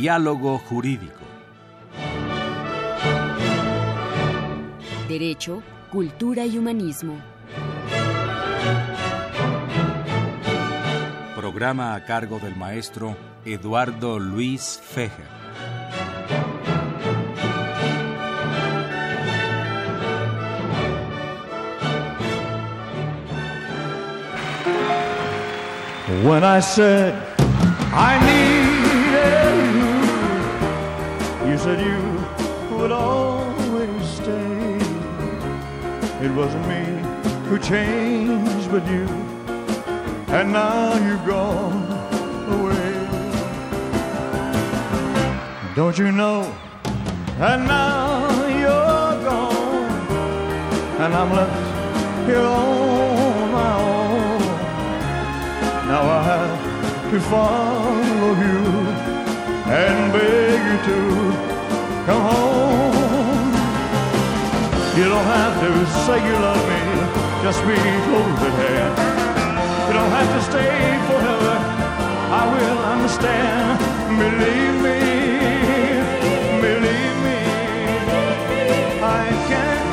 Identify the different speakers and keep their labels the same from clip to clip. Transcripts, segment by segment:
Speaker 1: Diálogo Jurídico.
Speaker 2: Derecho, Cultura y Humanismo.
Speaker 1: Programa a cargo del maestro Eduardo Luis Fejer.
Speaker 3: When I said I needed said you would always stay. It wasn't me who changed, but you, and now you've gone away. Don't you know? And now you're gone, and I'm left here on my own. Now I have to follow you and beg you to come home. You don't have to say you love me, just be close at hand. You don't have to stay forever, I will understand. Believe me, believe me, I can't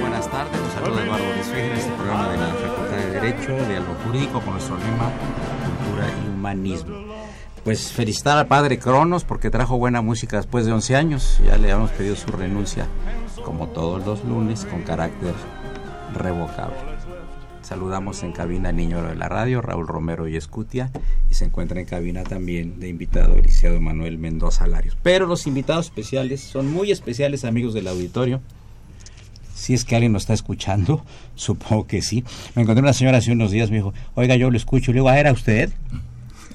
Speaker 4: buenas tardes. Eduardo Luis en este programa de la Facultad de Derecho, de algo jurídico, con nuestro lema Cultura y Humanismo. Pues felicitar al padre Cronos porque trajo buena música después de 11 años. Ya le habíamos pedido su renuncia, como todos los lunes, con carácter revocable. Saludamos en cabina al niño de la radio, Raúl Romero y Escutia, y se encuentra en cabina también de invitado el licenciado Manuel Mendoza Larios. Pero los invitados especiales son muy especiales, amigos del auditorio. Si es que alguien nos está escuchando, supongo que sí. Me encontré una señora hace unos días, me dijo, oiga, yo lo escucho. Le digo, ¿ah, era usted?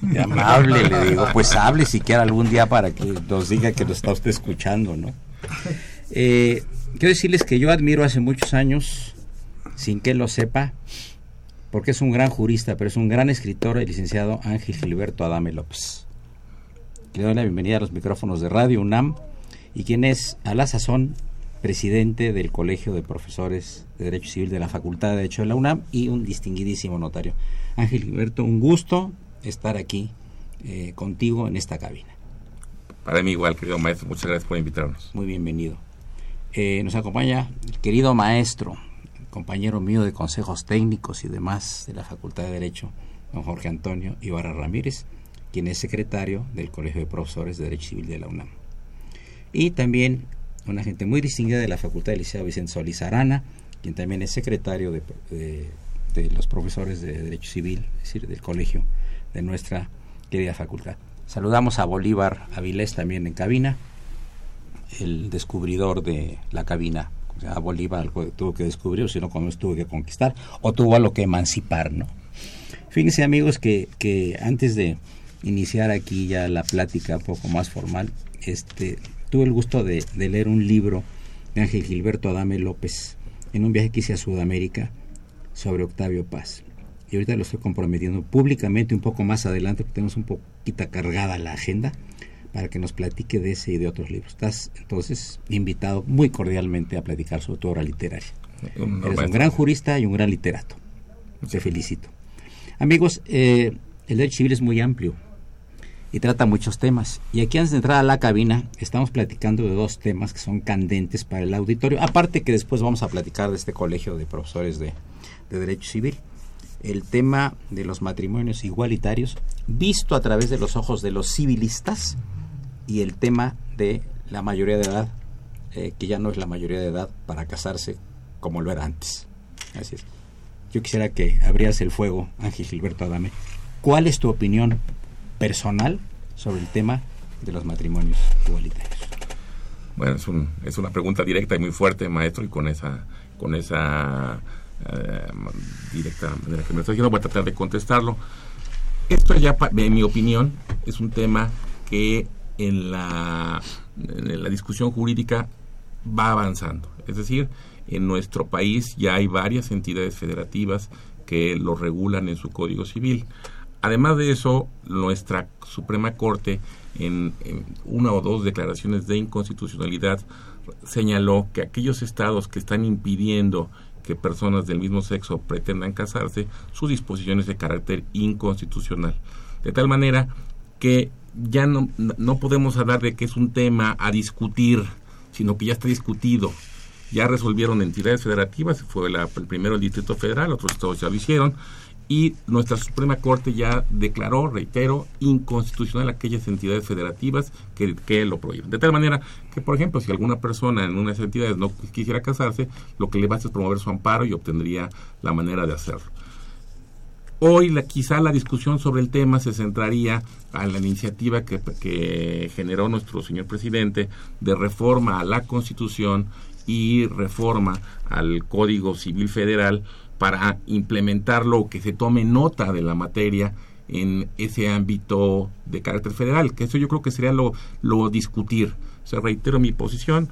Speaker 4: Amable, le digo, pues hable siquiera algún día para que nos diga que lo está usted escuchando, ¿no? Eh, quiero decirles que yo admiro hace muchos años, sin que lo sepa, porque es un gran jurista, pero es un gran escritor, el licenciado Ángel Gilberto Adame López. Le doy la bienvenida a los micrófonos de Radio UNAM y quien es a la sazón presidente del Colegio de Profesores de Derecho Civil de la Facultad de Derecho de la UNAM y un distinguidísimo notario. Ángel Gilberto, un gusto estar aquí eh, contigo en esta cabina.
Speaker 5: Para mí igual, querido maestro, muchas gracias por invitarnos.
Speaker 4: Muy bienvenido. Eh, nos acompaña el querido maestro, compañero mío de consejos técnicos y demás de la Facultad de Derecho, don Jorge Antonio Ibarra Ramírez, quien es secretario del Colegio de Profesores de Derecho Civil de la UNAM. Y también una gente muy distinguida de la Facultad de Liceo Vicente Solís Arana, quien también es secretario de, de- de los profesores de Derecho Civil, es decir, del colegio de nuestra querida facultad. Saludamos a Bolívar Avilés también en cabina, el descubridor de la cabina. O sea, Bolívar algo que tuvo que descubrir, si no, como tuvo que conquistar, o tuvo algo que emancipar, ¿no? Fíjense, amigos, que, que antes de iniciar aquí ya la plática un poco más formal, este, tuve el gusto de, de leer un libro de Ángel Gilberto Adame López en un viaje que hice a Sudamérica sobre Octavio Paz. Y ahorita lo estoy comprometiendo públicamente un poco más adelante, porque tenemos un poquito cargada la agenda, para que nos platique de ese y de otros libros. Estás entonces invitado muy cordialmente a platicar sobre tu obra literaria. Eres un gran jurista y un gran literato. Te felicito. Amigos, eh, el derecho civil es muy amplio y trata muchos temas. Y aquí antes de entrar a la cabina, estamos platicando de dos temas que son candentes para el auditorio. Aparte que después vamos a platicar de este colegio de profesores de, de Derecho Civil. El tema de los matrimonios igualitarios visto a través de los ojos de los civilistas y el tema de la mayoría de edad, eh, que ya no es la mayoría de edad para casarse como lo era antes. Así es. Yo quisiera que abrieras el fuego, Ángel Gilberto Adame. ¿Cuál es tu opinión personal sobre el tema de los matrimonios igualitarios?
Speaker 5: Bueno, es, un, es una pregunta directa y muy fuerte, maestro, y con esa, con esa eh, diciendo, voy a tratar de contestarlo. Esto ya, en mi opinión, es un tema que en la, en la discusión jurídica va avanzando. Es decir, en nuestro país ya hay varias entidades federativas que lo regulan en su Código Civil. Además de eso, nuestra Suprema Corte, en una o dos declaraciones de inconstitucionalidad, señaló que aquellos estados que están impidiendo que personas del mismo sexo pretendan casarse, su disposición es de carácter inconstitucional. De tal manera que ya no, no podemos hablar de que es un tema a discutir, sino que ya está discutido. Ya resolvieron entidades federativas, fue el primero el Distrito Federal, otros estados ya lo hicieron, y nuestra Suprema Corte ya declaró, reitero, inconstitucional aquellas entidades federativas que, que, lo prohíben. De tal manera que, por ejemplo, si alguna persona en unas entidades no quisiera casarse, lo que le basta es promover su amparo y obtendría la manera de hacerlo. Hoy la, quizá la discusión sobre el tema se centraría a la iniciativa que, que generó nuestro señor presidente de reforma a la Constitución y reforma al Código Civil Federal para implementarlo que se tome nota de la materia en ese ámbito de carácter federal, que eso yo creo que sería lo, discutir. O sea, reitero mi posición,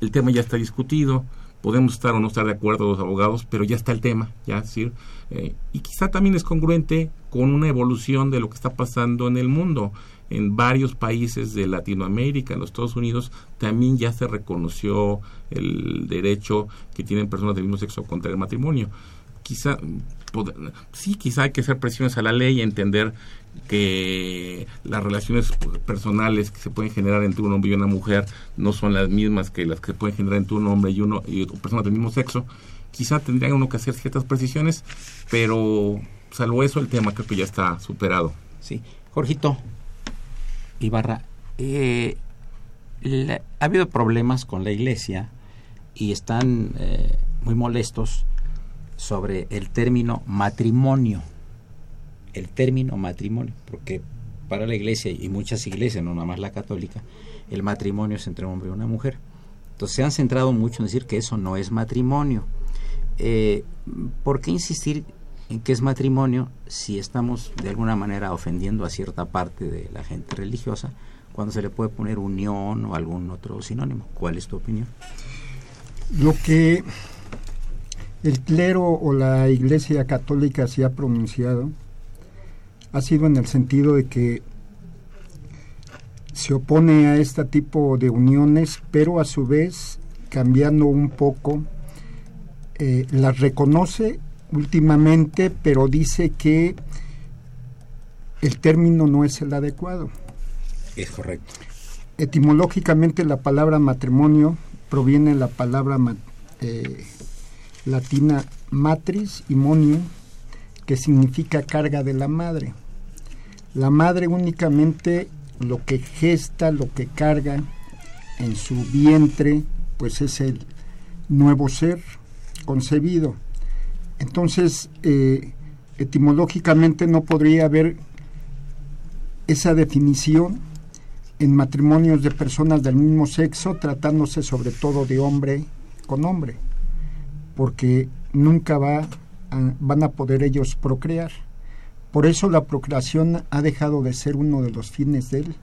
Speaker 5: el tema ya está discutido, podemos estar o no estar de acuerdo los abogados, pero ya está el tema, ya decir, eh, y quizá también es congruente con una evolución de lo que está pasando en el mundo. En varios países de Latinoamérica, en los Estados Unidos, también ya se reconoció el derecho que tienen personas del mismo sexo contra el matrimonio quizá sí, quizá hay que hacer presiones a la ley y entender que las relaciones personales que se pueden generar entre un hombre y una mujer no son las mismas que las que se pueden generar entre un hombre y uno y personas del mismo sexo. Quizá tendría uno que hacer ciertas precisiones, pero salvo eso el tema creo que ya está superado.
Speaker 4: Sí, Jorgito Ibarra, eh, ha habido problemas con la iglesia y están eh, muy molestos sobre el término matrimonio. El término matrimonio, porque para la iglesia y muchas iglesias, no nada más la católica, el matrimonio es entre un hombre y una mujer. Entonces se han centrado mucho en decir que eso no es matrimonio. Eh, ¿Por qué insistir en que es matrimonio si estamos de alguna manera ofendiendo a cierta parte de la gente religiosa cuando se le puede poner unión o algún otro sinónimo? ¿Cuál es tu opinión?
Speaker 6: Lo que el clero o la Iglesia Católica se ha pronunciado ha sido en el sentido de que se opone a este tipo de uniones, pero a su vez, cambiando un poco, eh, las reconoce últimamente, pero dice que el término no es el adecuado.
Speaker 4: Es correcto.
Speaker 6: Etimológicamente la palabra matrimonio proviene de la palabra eh, latina matris y monium, que significa carga de la madre. La madre únicamente lo que gesta, lo que carga en su vientre, pues es el nuevo ser concebido. Entonces, eh, etimológicamente no podría haber esa definición en matrimonios de personas del mismo sexo, tratándose sobre todo de hombre con hombre porque nunca va van a poder ellos procrear. Por eso la procreación ha dejado de ser uno de los fines del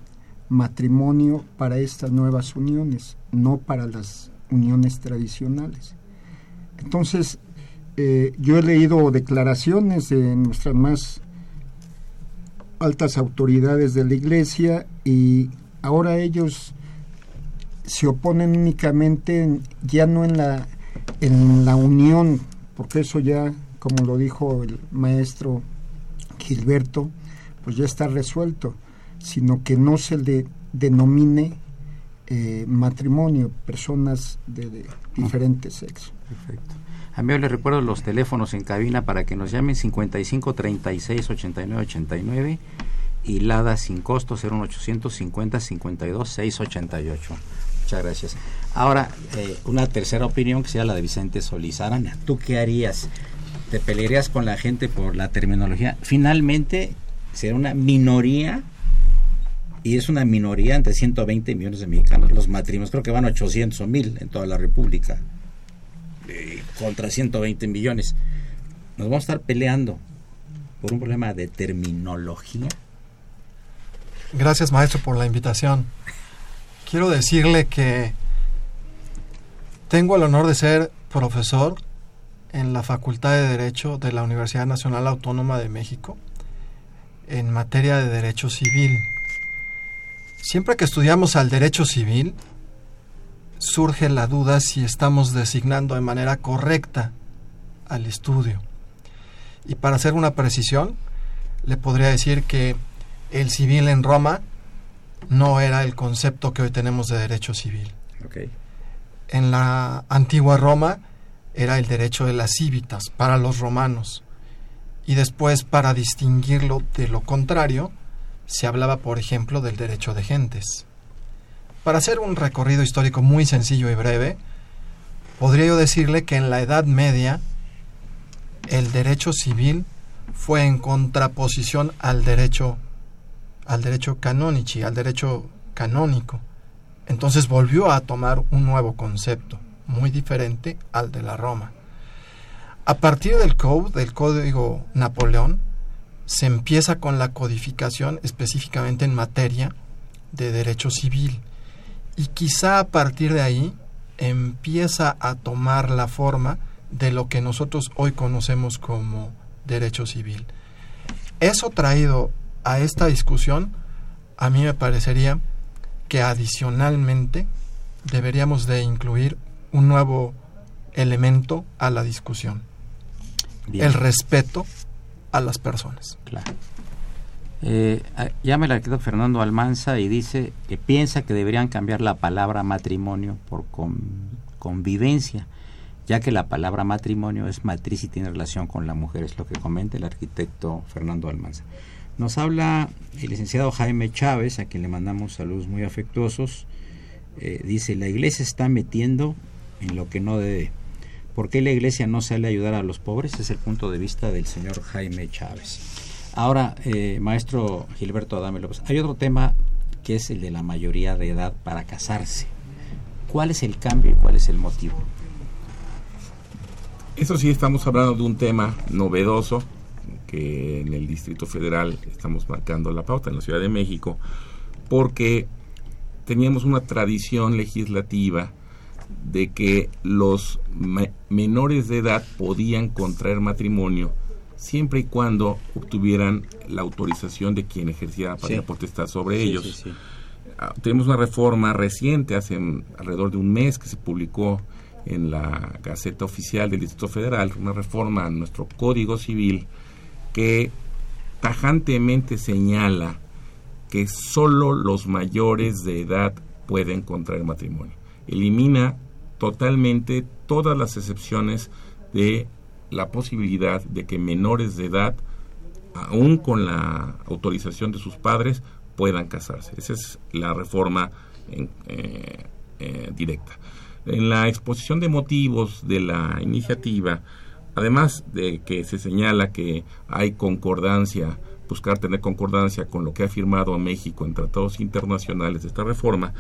Speaker 6: matrimonio para estas nuevas uniones, no para las uniones tradicionales. Entonces, eh, yo he leído declaraciones de nuestras más altas autoridades de la Iglesia y ahora ellos se oponen únicamente ya no en la en la unión, porque eso ya, como lo dijo el maestro Gilberto, pues ya está resuelto, sino que no se le denomine eh, matrimonio, personas de, diferentes sexos.
Speaker 4: Perfecto. A mí les recuerdo los teléfonos en cabina para que nos llamen 55 36 89 89 y LADA sin costo 01850 52 688. Muchas gracias. Ahora, eh, una tercera opinión que sea la de Vicente Solís. Arana, ¿tú qué harías? ¿Te pelearías con la gente por la terminología? Finalmente, será una minoría, y es una minoría entre 120 millones de mexicanos, los matrimonios. Creo que van 800 o 1000 en toda la República, eh, contra 120 millones. Nos vamos a estar peleando por un problema de terminología.
Speaker 7: Gracias, maestro, por la invitación quiero decirle que tengo el honor de ser profesor en la Facultad de Derecho de la Universidad Nacional Autónoma de México en materia de derecho civil. Siempre que estudiamos al derecho civil, surge la duda si estamos designando de manera correcta al estudio. Y para hacer una precisión, le podría decir que el civil en Roma no era el concepto que hoy tenemos de derecho civil.
Speaker 4: Okay.
Speaker 7: En la antigua Roma era el derecho de las civitas para los romanos. Y después, para distinguirlo de lo contrario, se hablaba, por ejemplo, del derecho de gentes. Para hacer un recorrido histórico muy sencillo y breve, podría yo decirle que en la Edad Media el derecho civil fue en contraposición al derecho al derecho canonici, al derecho canónico. Entonces volvió a tomar un nuevo concepto, muy diferente al de la Roma. A partir del Code, del Código Napoleón, se empieza con la codificación específicamente en materia de derecho civil. Y quizá a partir de ahí empieza a tomar la forma de lo que nosotros hoy conocemos como derecho civil. Eso traído a esta discusión, a mí me parecería que adicionalmente deberíamos de incluir un nuevo elemento a la discusión. El respeto a las personas.
Speaker 4: Claro. Eh, llama el arquitecto Fernando Almanza y dice que piensa que deberían cambiar la palabra matrimonio por convivencia, ya que la palabra matrimonio es matriz y tiene relación con la mujer, es lo que comenta el arquitecto Fernando Almanza. Nos habla el licenciado Jaime Chávez, a quien le mandamos saludos muy afectuosos. Eh, dice, la iglesia está metiendo en lo que no debe. ¿Por qué la iglesia no sale a ayudar a los pobres? Es el punto de vista del señor Jaime Chávez. Ahora, eh, maestro Gilberto Adame López, hay otro tema que es el de la mayoría de edad para casarse. ¿Cuál es el cambio y cuál es el motivo?
Speaker 5: Eso sí, estamos hablando de un tema novedoso que en el Distrito Federal estamos marcando la pauta en la Ciudad de México, porque teníamos una tradición legislativa de que los menores de edad podían contraer matrimonio siempre y cuando obtuvieran la autorización de quien ejercía la potestad sobre ellos. Ah, tenemos una reforma reciente, hace alrededor de un mes, que se publicó en la Gaceta Oficial del Distrito Federal, una reforma a nuestro Código Civil que tajantemente señala que solo los mayores de edad pueden contraer matrimonio. Elimina totalmente todas las excepciones de la posibilidad de que menores de edad, aún con la autorización de sus padres, puedan casarse. Esa es la reforma eh, eh, directa. En la exposición de motivos de la iniciativa, Además de que se señala que hay concordancia, buscar tener concordancia con lo que ha firmado México en tratados internacionales de esta reforma,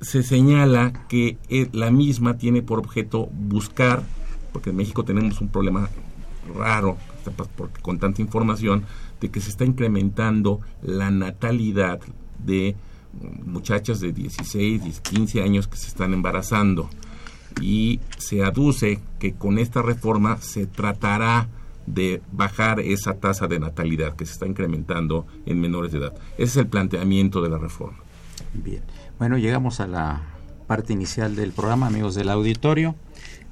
Speaker 5: se señala que eh, la misma tiene por objeto buscar, porque en México tenemos un problema raro con tanta información, de que se está incrementando la natalidad de muchachas de 16, 15 años que se están embarazando y se aduce que con esta reforma se tratará de bajar esa tasa de natalidad que se está incrementando en menores de edad. Ese es el planteamiento de la reforma.
Speaker 4: Bien. Bueno, llegamos a la parte inicial del programa, amigos del auditorio.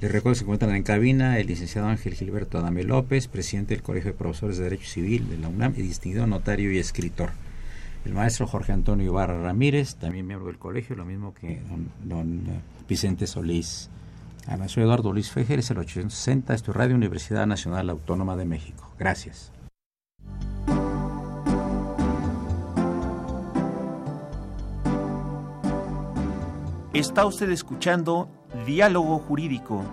Speaker 4: Les recuerdo que se encuentran en cabina el licenciado Ángel Gilberto Adame López, presidente del Colegio de Profesores de Derecho Civil de la UNAM y distinguido notario y escritor. El maestro Jorge Antonio Ibarra Ramírez, también miembro del colegio, lo mismo que don Vicente Solís. Soy Eduardo Luis Fejer, es el 860, esto es Radio Universidad Nacional Autónoma de México. Gracias.
Speaker 8: Está usted escuchando Diálogo Jurídico,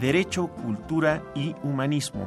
Speaker 8: Derecho, Cultura y Humanismo.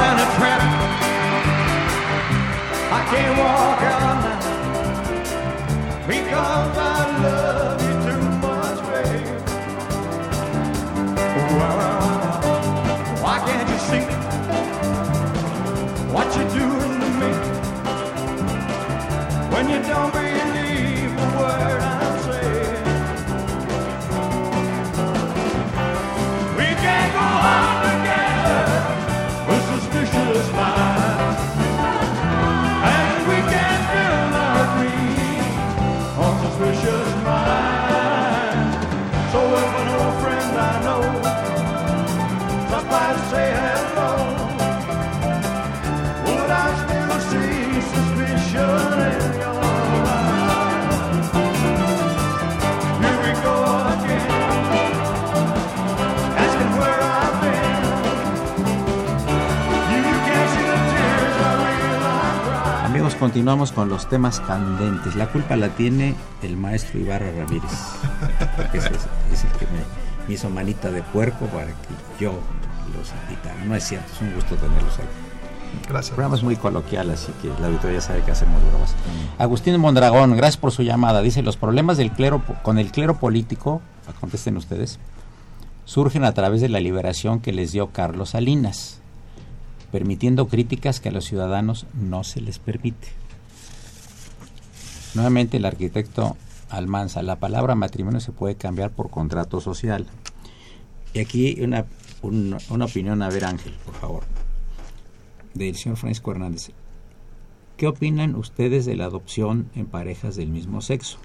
Speaker 4: Continuamos con los temas candentes. La culpa la tiene el maestro Ibarra Ramírez. es, es el que me, hizo manita de puerco para que yo los invitara. No es cierto, es un gusto tenerlos aquí.
Speaker 7: Gracias.
Speaker 4: El programa es muy coloquial, así que la auditoría sabe que hacemos bromas. Agustín Mondragón, gracias por su llamada. Dice, los problemas del clero con el clero político, contesten ustedes, surgen a través de la liberación que les dio Carlos Salinas, permitiendo críticas que a los ciudadanos no se les permite. Nuevamente el arquitecto Almanza, la palabra matrimonio se puede cambiar por contrato social. Y aquí una, un- una opinión, a ver Ángel, por favor, del señor Francisco Hernández. ¿Qué opinan ustedes de la adopción en parejas del mismo sexo?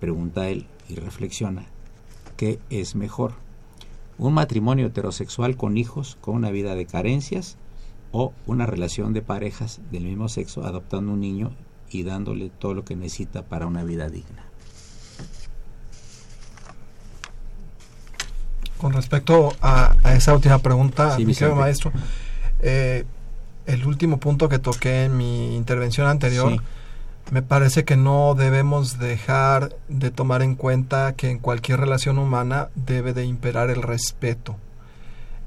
Speaker 4: Pregunta él y reflexiona. ¿Qué es mejor? ¿Un matrimonio heterosexual con hijos con una vida de carencias o una relación de parejas del mismo sexo adoptando un niño y dándole todo lo que necesita para una vida digna?
Speaker 7: Con respecto a, a esa última pregunta,
Speaker 4: Sí,
Speaker 7: mi maestro, eh, el último punto que toqué en mi intervención anterior,
Speaker 4: Sí.
Speaker 7: me parece que no debemos dejar de tomar en cuenta que en cualquier relación humana debe de imperar el respeto.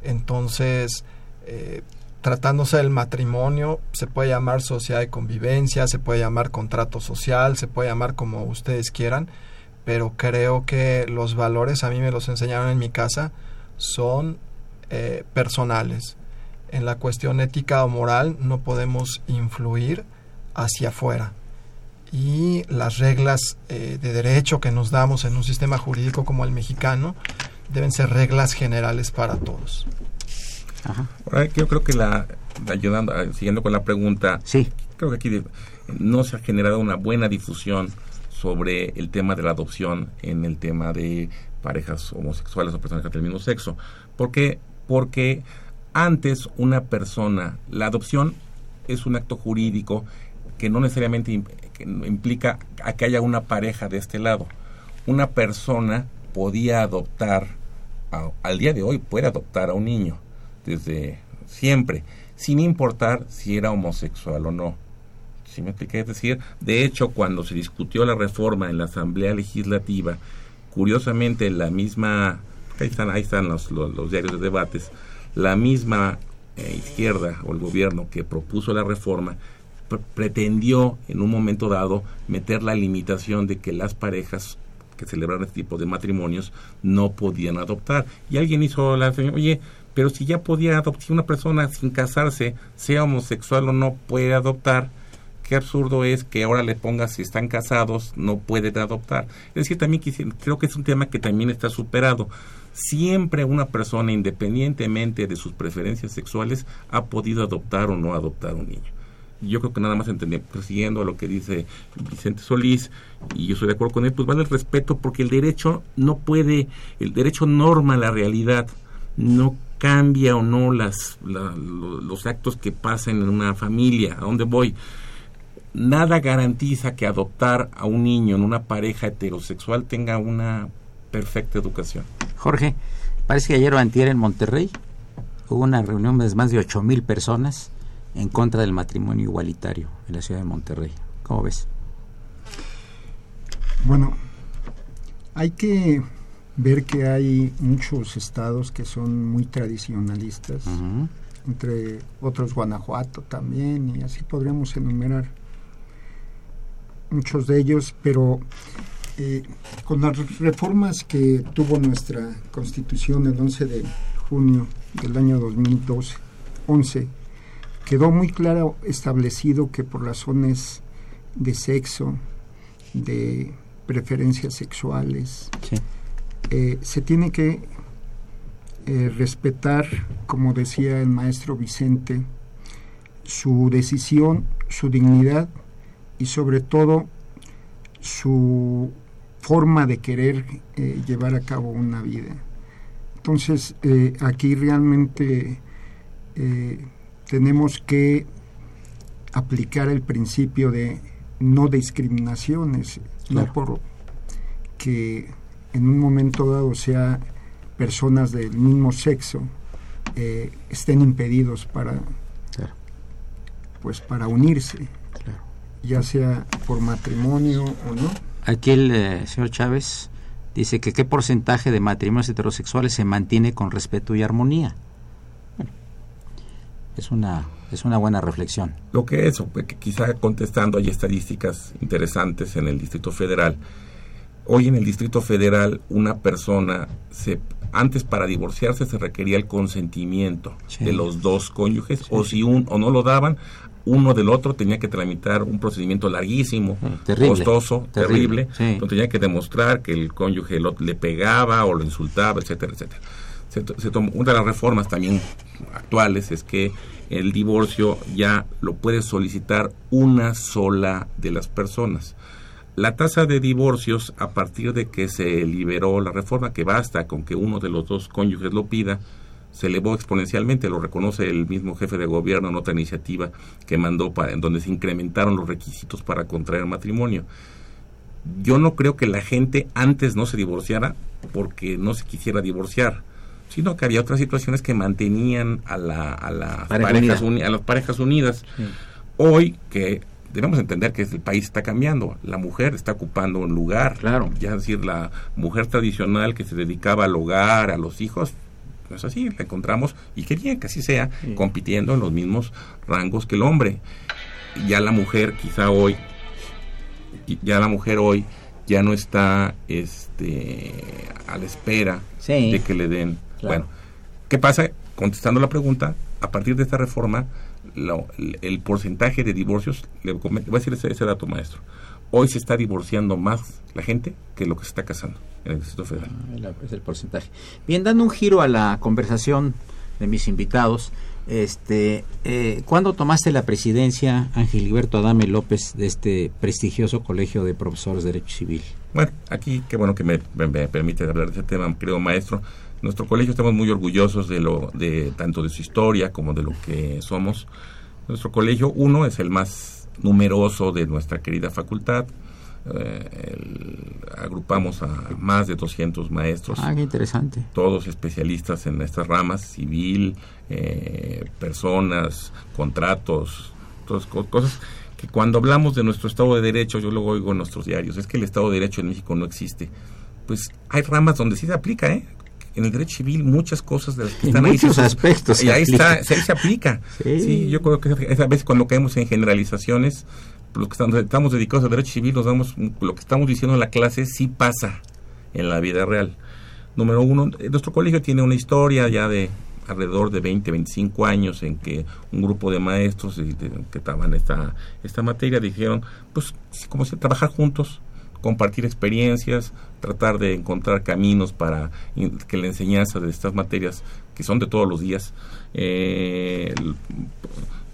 Speaker 7: Entonces, eh, tratándose del matrimonio, se puede llamar sociedad de convivencia, se puede llamar contrato social, se puede llamar como ustedes quieran, pero creo que los valores, a mí me los enseñaron en mi casa, son eh, personales. En la cuestión ética o moral no podemos influir hacia afuera. Y las reglas eh, de derecho que nos damos en un sistema jurídico como el mexicano deben ser reglas generales para todos.
Speaker 4: Ajá.
Speaker 5: Ahora, yo creo que la, ayudando, eh, siguiendo con la pregunta,
Speaker 4: Sí,
Speaker 5: creo que aquí no se ha generado una buena difusión sobre el tema de la adopción en el tema de parejas homosexuales o personas del mismo sexo. ¿Por qué? Porque antes una persona, la adopción es un acto jurídico que no necesariamente implica a que haya una pareja de este lado. Una persona podía adoptar, a- al día de hoy puede adoptar a un niño, desde siempre, sin importar si era homosexual o no. ¿Sí me expliqué? Es decir, de hecho, cuando se discutió la reforma en la Asamblea Legislativa, curiosamente la misma, ahí están, ahí están los, los, diarios de debates, la misma eh, izquierda o el gobierno que propuso la reforma pre- pretendió en un momento dado meter la limitación de que las parejas que celebraron este tipo de matrimonios no podían adoptar. Y alguien hizo la oye, pero si ya podía adoptar, si una persona sin casarse, sea homosexual o no, puede adoptar, qué absurdo es que ahora le pongas si están casados, no pueden adoptar. Es decir, también creo que es un tema que también está superado. Siempre una persona, independientemente de sus preferencias sexuales, ha podido adoptar o no adoptar un niño yo creo que nada más entender, siguiendo a lo que dice Vicente Solís, y yo estoy de acuerdo con él, pues vale el respeto, porque el derecho no puede, el derecho norma la realidad, no cambia o no las, la- lo- los actos que pasan en una familia, a dónde voy. Nada garantiza que adoptar a un niño en una pareja heterosexual tenga una perfecta educación.
Speaker 4: Jorge, parece que ayer o antier en Monterrey hubo una reunión de más de ocho mil personas en contra del matrimonio igualitario en la ciudad de Monterrey. ¿Cómo ves?
Speaker 6: Bueno, hay que ver que hay muchos estados que son muy tradicionalistas, entre otros Guanajuato también, y así podríamos enumerar muchos de ellos, pero eh, con las reformas que tuvo nuestra constitución el 11 de junio del año 2012, 11, quedó muy claro establecido que por razones de sexo, de preferencias sexuales,
Speaker 4: Sí.
Speaker 6: Eh, se tiene que eh, respetar, como decía el maestro Vicente, su decisión, su dignidad y sobre todo su forma de querer eh, llevar a cabo una vida. Entonces, eh, aquí realmente eh, tenemos que aplicar el principio de no discriminaciones,
Speaker 4: Claro.
Speaker 6: no por que en un momento dado sea personas del mismo sexo eh, estén impedidos para
Speaker 4: Claro.
Speaker 6: pues para unirse ya sea por matrimonio o no.
Speaker 4: Aquí el eh, señor Chávez dice que qué porcentaje de matrimonios heterosexuales se mantiene con respeto y armonía. Bueno, es una es una buena reflexión.
Speaker 5: Lo que es, que quizá contestando, hay estadísticas interesantes en el Distrito Federal. Hoy en el Distrito Federal una persona se antes para divorciarse se requería el consentimiento
Speaker 4: Sí.
Speaker 5: de los dos cónyuges o si un o no lo daban uno del otro tenía que tramitar un procedimiento larguísimo,
Speaker 4: Sí, terrible,
Speaker 5: costoso, terrible,
Speaker 4: terrible, sí.
Speaker 5: donde tenía que demostrar que el cónyuge lo- le pegaba o lo insultaba, etcétera, etcétera. Se se tomó- una de las reformas también actuales es que el divorcio ya lo puede solicitar una sola de las personas. La tasa de divorcios a partir de que se liberó la reforma, que basta con que uno de los dos cónyuges lo pida, se elevó exponencialmente, lo reconoce el mismo jefe de gobierno en otra iniciativa que mandó para, en donde se incrementaron los requisitos para contraer matrimonio. Yo no creo que la gente antes no se divorciara porque no se quisiera divorciar, sino que había otras situaciones que mantenían a, la, a, las,
Speaker 4: Pareja
Speaker 5: parejas uni- a las parejas unidas. Hoy que debemos entender que el país está cambiando, la mujer está ocupando un lugar,
Speaker 4: Claro.
Speaker 5: ya es decir, la mujer tradicional que se dedicaba al hogar, a los hijos, no es así, la encontramos, y qué bien que así sea, compitiendo en los mismos rangos que el hombre. Ya la mujer quizá hoy, ya la mujer hoy ya no está este a la espera
Speaker 4: Sí.
Speaker 5: de que le den.
Speaker 4: Claro.
Speaker 5: Bueno, ¿qué pasa? Contestando la pregunta, a partir de esta reforma, lo- el porcentaje de divorcios, le voy a decir ese, ese dato maestro, hoy se está divorciando más la gente que lo que se está casando en el Distrito Federal.
Speaker 4: El- Es el porcentaje. Bien, dando un giro a la conversación de mis invitados, este, eh, ¿cuándo tomaste la presidencia, Ángel Gilberto Adame López, de este prestigioso colegio de profesores de Derecho Civil?
Speaker 5: Bueno, aquí qué bueno que me, me- me permite hablar de ese tema, creo maestro. Nuestro colegio estamos muy orgullosos de lo de tanto de su historia como de lo que somos. Nuestro colegio uno es el más numeroso de nuestra querida facultad. Eh, el- agrupamos a más de 200 maestros
Speaker 4: Ah, qué interesante.
Speaker 5: todos especialistas en estas ramas, civil, eh, personas, contratos, todas co- cosas que cuando hablamos de nuestro Estado de Derecho, yo luego oigo en nuestros diarios, es que el Estado de Derecho en México no existe. Pues hay ramas donde sí se aplica, ¿eh? En el derecho civil muchas cosas de las que
Speaker 4: En
Speaker 5: están ahí.
Speaker 4: muchos
Speaker 5: se-
Speaker 4: aspectos
Speaker 5: Y ahí
Speaker 4: aplica.
Speaker 5: está, ahí se aplica.
Speaker 4: Sí.
Speaker 5: Sí. yo creo que es a veces cuando caemos en generalizaciones, los que estamos, estamos dedicados a derecho civil, nos damos, lo que estamos diciendo en la clase sí pasa en la vida real. Número uno, eh, nuestro colegio tiene una historia ya de alrededor de 20, 25 años en que un grupo de maestros eh, que estaban esta, esta materia dijeron, pues, como si trabajar juntos, compartir experiencias, tratar de encontrar caminos para que la enseñanza de estas materias, que son de todos los días, eh,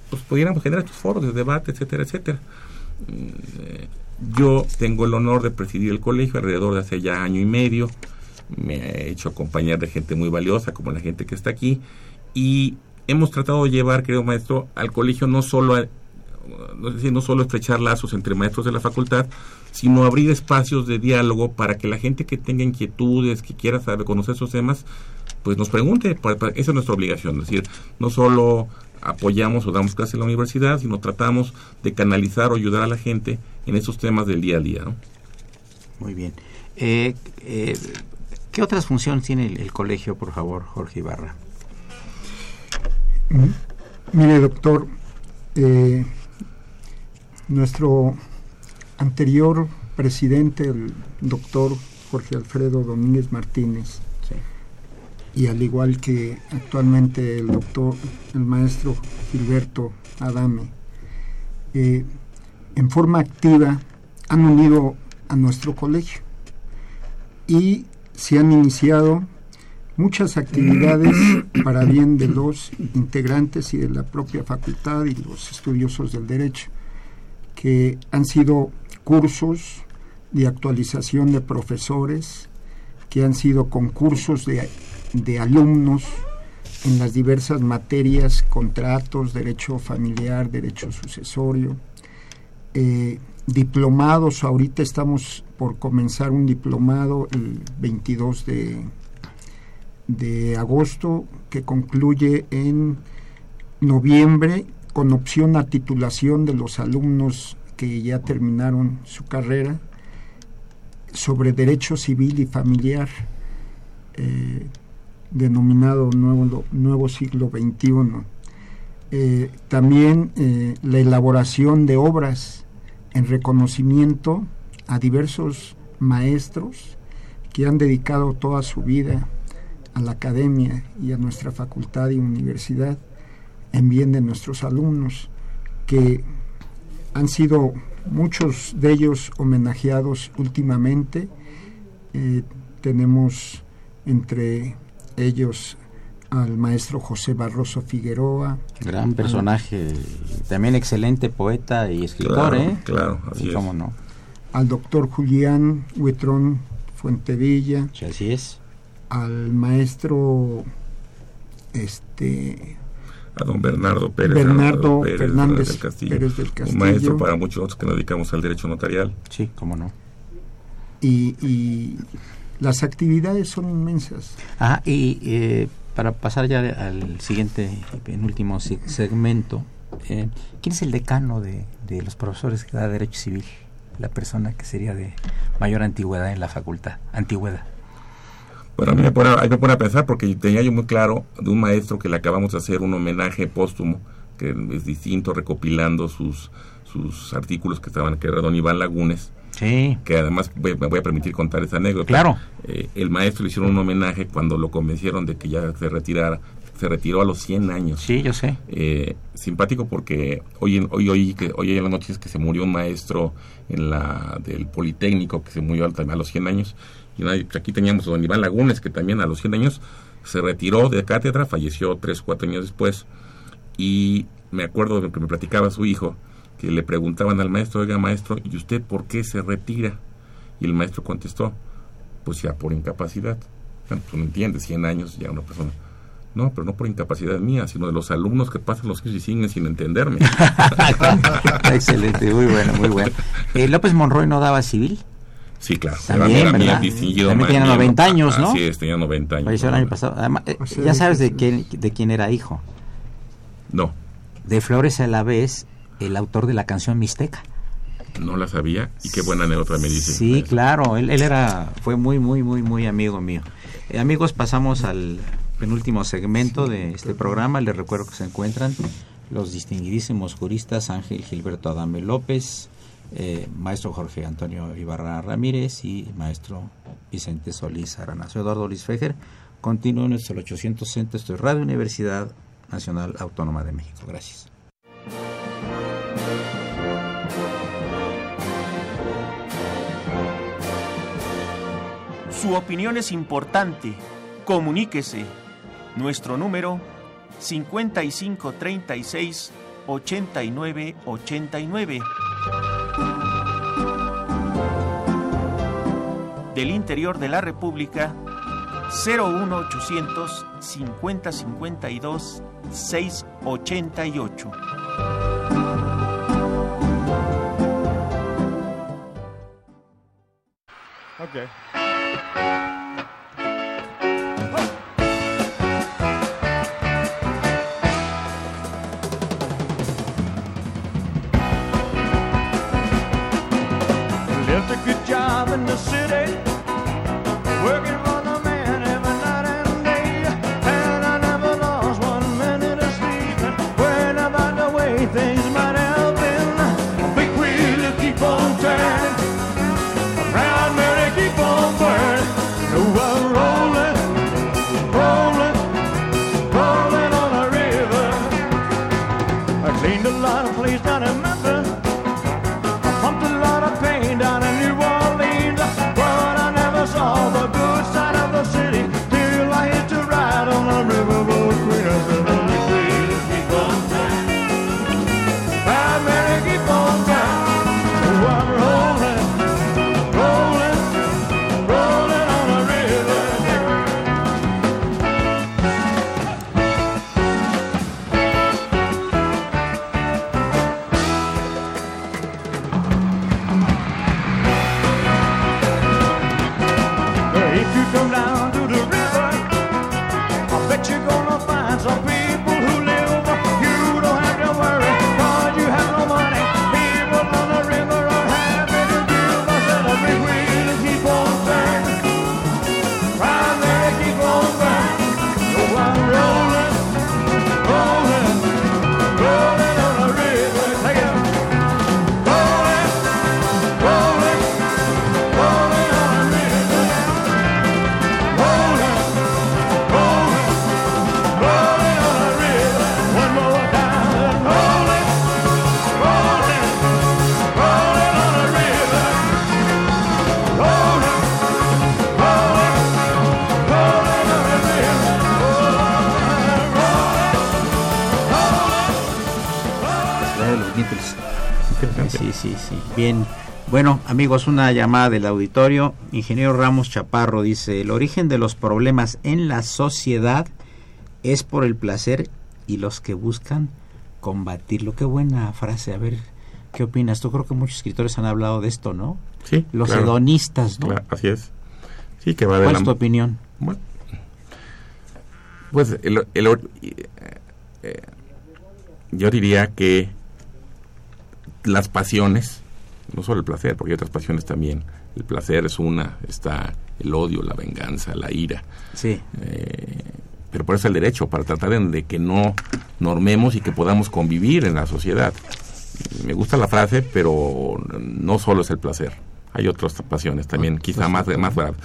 Speaker 5: pues pudiéramos generar estos foros de debate, etcétera, etcétera. Eh, Yo tengo el honor de presidir el colegio alrededor de hace ya año y medio. Me he hecho acompañar de gente muy valiosa, como la gente que está aquí. Y hemos tratado de llevar, creo, maestro, al colegio no solo a, no solo estrechar lazos entre maestros de la facultad, sino abrir espacios de diálogo para que la gente que tenga inquietudes, que quiera saber, conocer esos temas, pues nos pregunte. Para- para- esa es nuestra obligación. Es decir, no solo apoyamos o damos clases en la universidad, sino tratamos de canalizar o ayudar a la gente en esos temas del día a día. ¿no?
Speaker 4: Muy bien. Eh, eh, ¿Qué otras funciones tiene el, el colegio, por favor, Jorge Ibarra?
Speaker 6: Mire, doctor, eh, nuestro anterior presidente, el doctor Jorge Alfredo Domínguez Martínez, y al igual que actualmente el doctor, el maestro Gilberto Adame, eh, en forma activa han unido a nuestro colegio y se han iniciado muchas actividades para bien de los integrantes y de la propia facultad y los estudiosos del derecho, que han sido cursos de actualización de profesores, que han sido concursos de, de alumnos en las diversas materias, contratos, derecho familiar, derecho sucesorio, eh, diplomados, ahorita estamos por comenzar un diplomado el 22 de, de agosto que concluye en noviembre con opción a titulación de los alumnos que ya terminaron su carrera sobre derecho civil y familiar, eh, denominado nuevo, nuevo siglo XXI. Eh, también eh, la elaboración de obras en reconocimiento a diversos maestros que han dedicado toda su vida a la academia y a nuestra facultad y universidad en bien de nuestros alumnos, que han sido muchos de ellos homenajeados últimamente. Eh, tenemos entre ellos al maestro José Barroso Figueroa.
Speaker 4: Gran personaje, también excelente poeta y escritor,
Speaker 5: Claro,
Speaker 4: ¿eh?
Speaker 5: claro, así es.
Speaker 4: ¿Cómo no?
Speaker 6: Al doctor Julián Huetrón Fuentevilla,
Speaker 4: Sí, así es.
Speaker 6: al maestro este
Speaker 5: a don Bernardo Pérez,
Speaker 6: Bernardo
Speaker 5: Pérez
Speaker 6: Fernández
Speaker 5: del Castillo,
Speaker 6: Pérez del
Speaker 5: un
Speaker 6: Castillo.
Speaker 5: maestro para muchos otros que nos dedicamos al derecho notarial.
Speaker 4: Sí, cómo no.
Speaker 6: y, y las actividades son inmensas.
Speaker 4: Ah, y eh, para pasar ya al siguiente, penúltimo se- segmento, eh, ¿quién es el decano de, de los profesores que da Derecho Civil? La persona que sería de mayor antigüedad en la facultad. Antigüedad.
Speaker 5: Bueno, a mí me pone, ahí me pone a pensar porque tenía yo muy claro de un maestro que le acabamos de hacer un homenaje póstumo, que es distinto, recopilando sus, sus artículos que estaban, que era don Iván Lagunes,
Speaker 4: Sí,
Speaker 5: que además voy- me voy a permitir contar esa anécdota.
Speaker 4: Claro.
Speaker 5: Eh, el maestro le hicieron un homenaje cuando lo convencieron de que ya se retirara. Se retiró a los 100 años.
Speaker 4: sí, yo sé.
Speaker 5: Eh, simpático porque hoy en- hoy hoy que hoy en las noches que se murió un maestro en la del Politécnico que se murió a los 100 años aquí teníamos a don Iván Lagunes que también a los 100 años se retiró de cátedra falleció tres cuatro años después y me acuerdo de que me platicaba su hijo que le preguntaban al maestro oiga maestro y usted por qué se retira y el maestro contestó pues ya por incapacidad bueno, tú no entiendes 100 años ya una persona no, pero no por incapacidad mía, sino de los alumnos que pasan los años y siguen sin entenderme.
Speaker 4: Excelente, muy bueno, muy bueno. Eh, López Monroy no daba civil.
Speaker 5: Sí, claro.
Speaker 4: También, También tenía
Speaker 5: ma-
Speaker 4: 90
Speaker 5: miembro.
Speaker 4: años, ¿no?
Speaker 5: Es, tenía 90 años.
Speaker 4: Falleció el año pasado. Además, eh, ya sabes de quién, de quién era hijo.
Speaker 5: No,
Speaker 4: De Flores a la vez, el autor de la canción Mixteca.
Speaker 5: no la sabía y qué buena anécdota me dice.
Speaker 4: Sí, claro, él, él era, fue muy, muy, muy, muy amigo mío. Eh, amigos, pasamos al penúltimo segmento de este programa. Les recuerdo que se encuentran los distinguidísimos juristas Ángel Gilberto Adame López, eh, maestro Jorge Antonio Ibarra Ramírez y maestro Vicente Solís Arana. Soy Eduardo Luis Fejer. Continúo en nuestro 800 Centro, esto es Radio Universidad Nacional Autónoma de México. Gracias.
Speaker 8: Su opinión es importante. Comuníquese. Nuestro número 5536 8989. Del interior de la República 01800 5052 688.
Speaker 3: Okay.
Speaker 4: Sí, sí. Bien. Bueno, amigos, una llamada del auditorio. Ingeniero Ramos Chaparro dice, el origen de los problemas en la sociedad es por el placer y los que buscan combatirlo. Qué buena frase. A ver, ¿qué opinas? Tú creo que muchos escritores han hablado de esto, ¿no?
Speaker 5: Sí,
Speaker 4: Los
Speaker 5: claro.
Speaker 4: hedonistas, ¿no?
Speaker 5: Claro, así es. Sí, que va de
Speaker 4: ¿Cuál
Speaker 5: la-
Speaker 4: es tu opinión?
Speaker 5: Bueno, pues el, el eh, eh, yo diría que las pasiones, no solo el placer, porque hay otras pasiones también. El placer es una, está el odio, la venganza, la ira.
Speaker 4: Sí.
Speaker 5: Eh, pero por eso el derecho, para tratar de, de que no normemos y que podamos convivir en la sociedad. Me gusta la frase, pero no solo es el placer. Hay otras pasiones también, quizá más, más graves.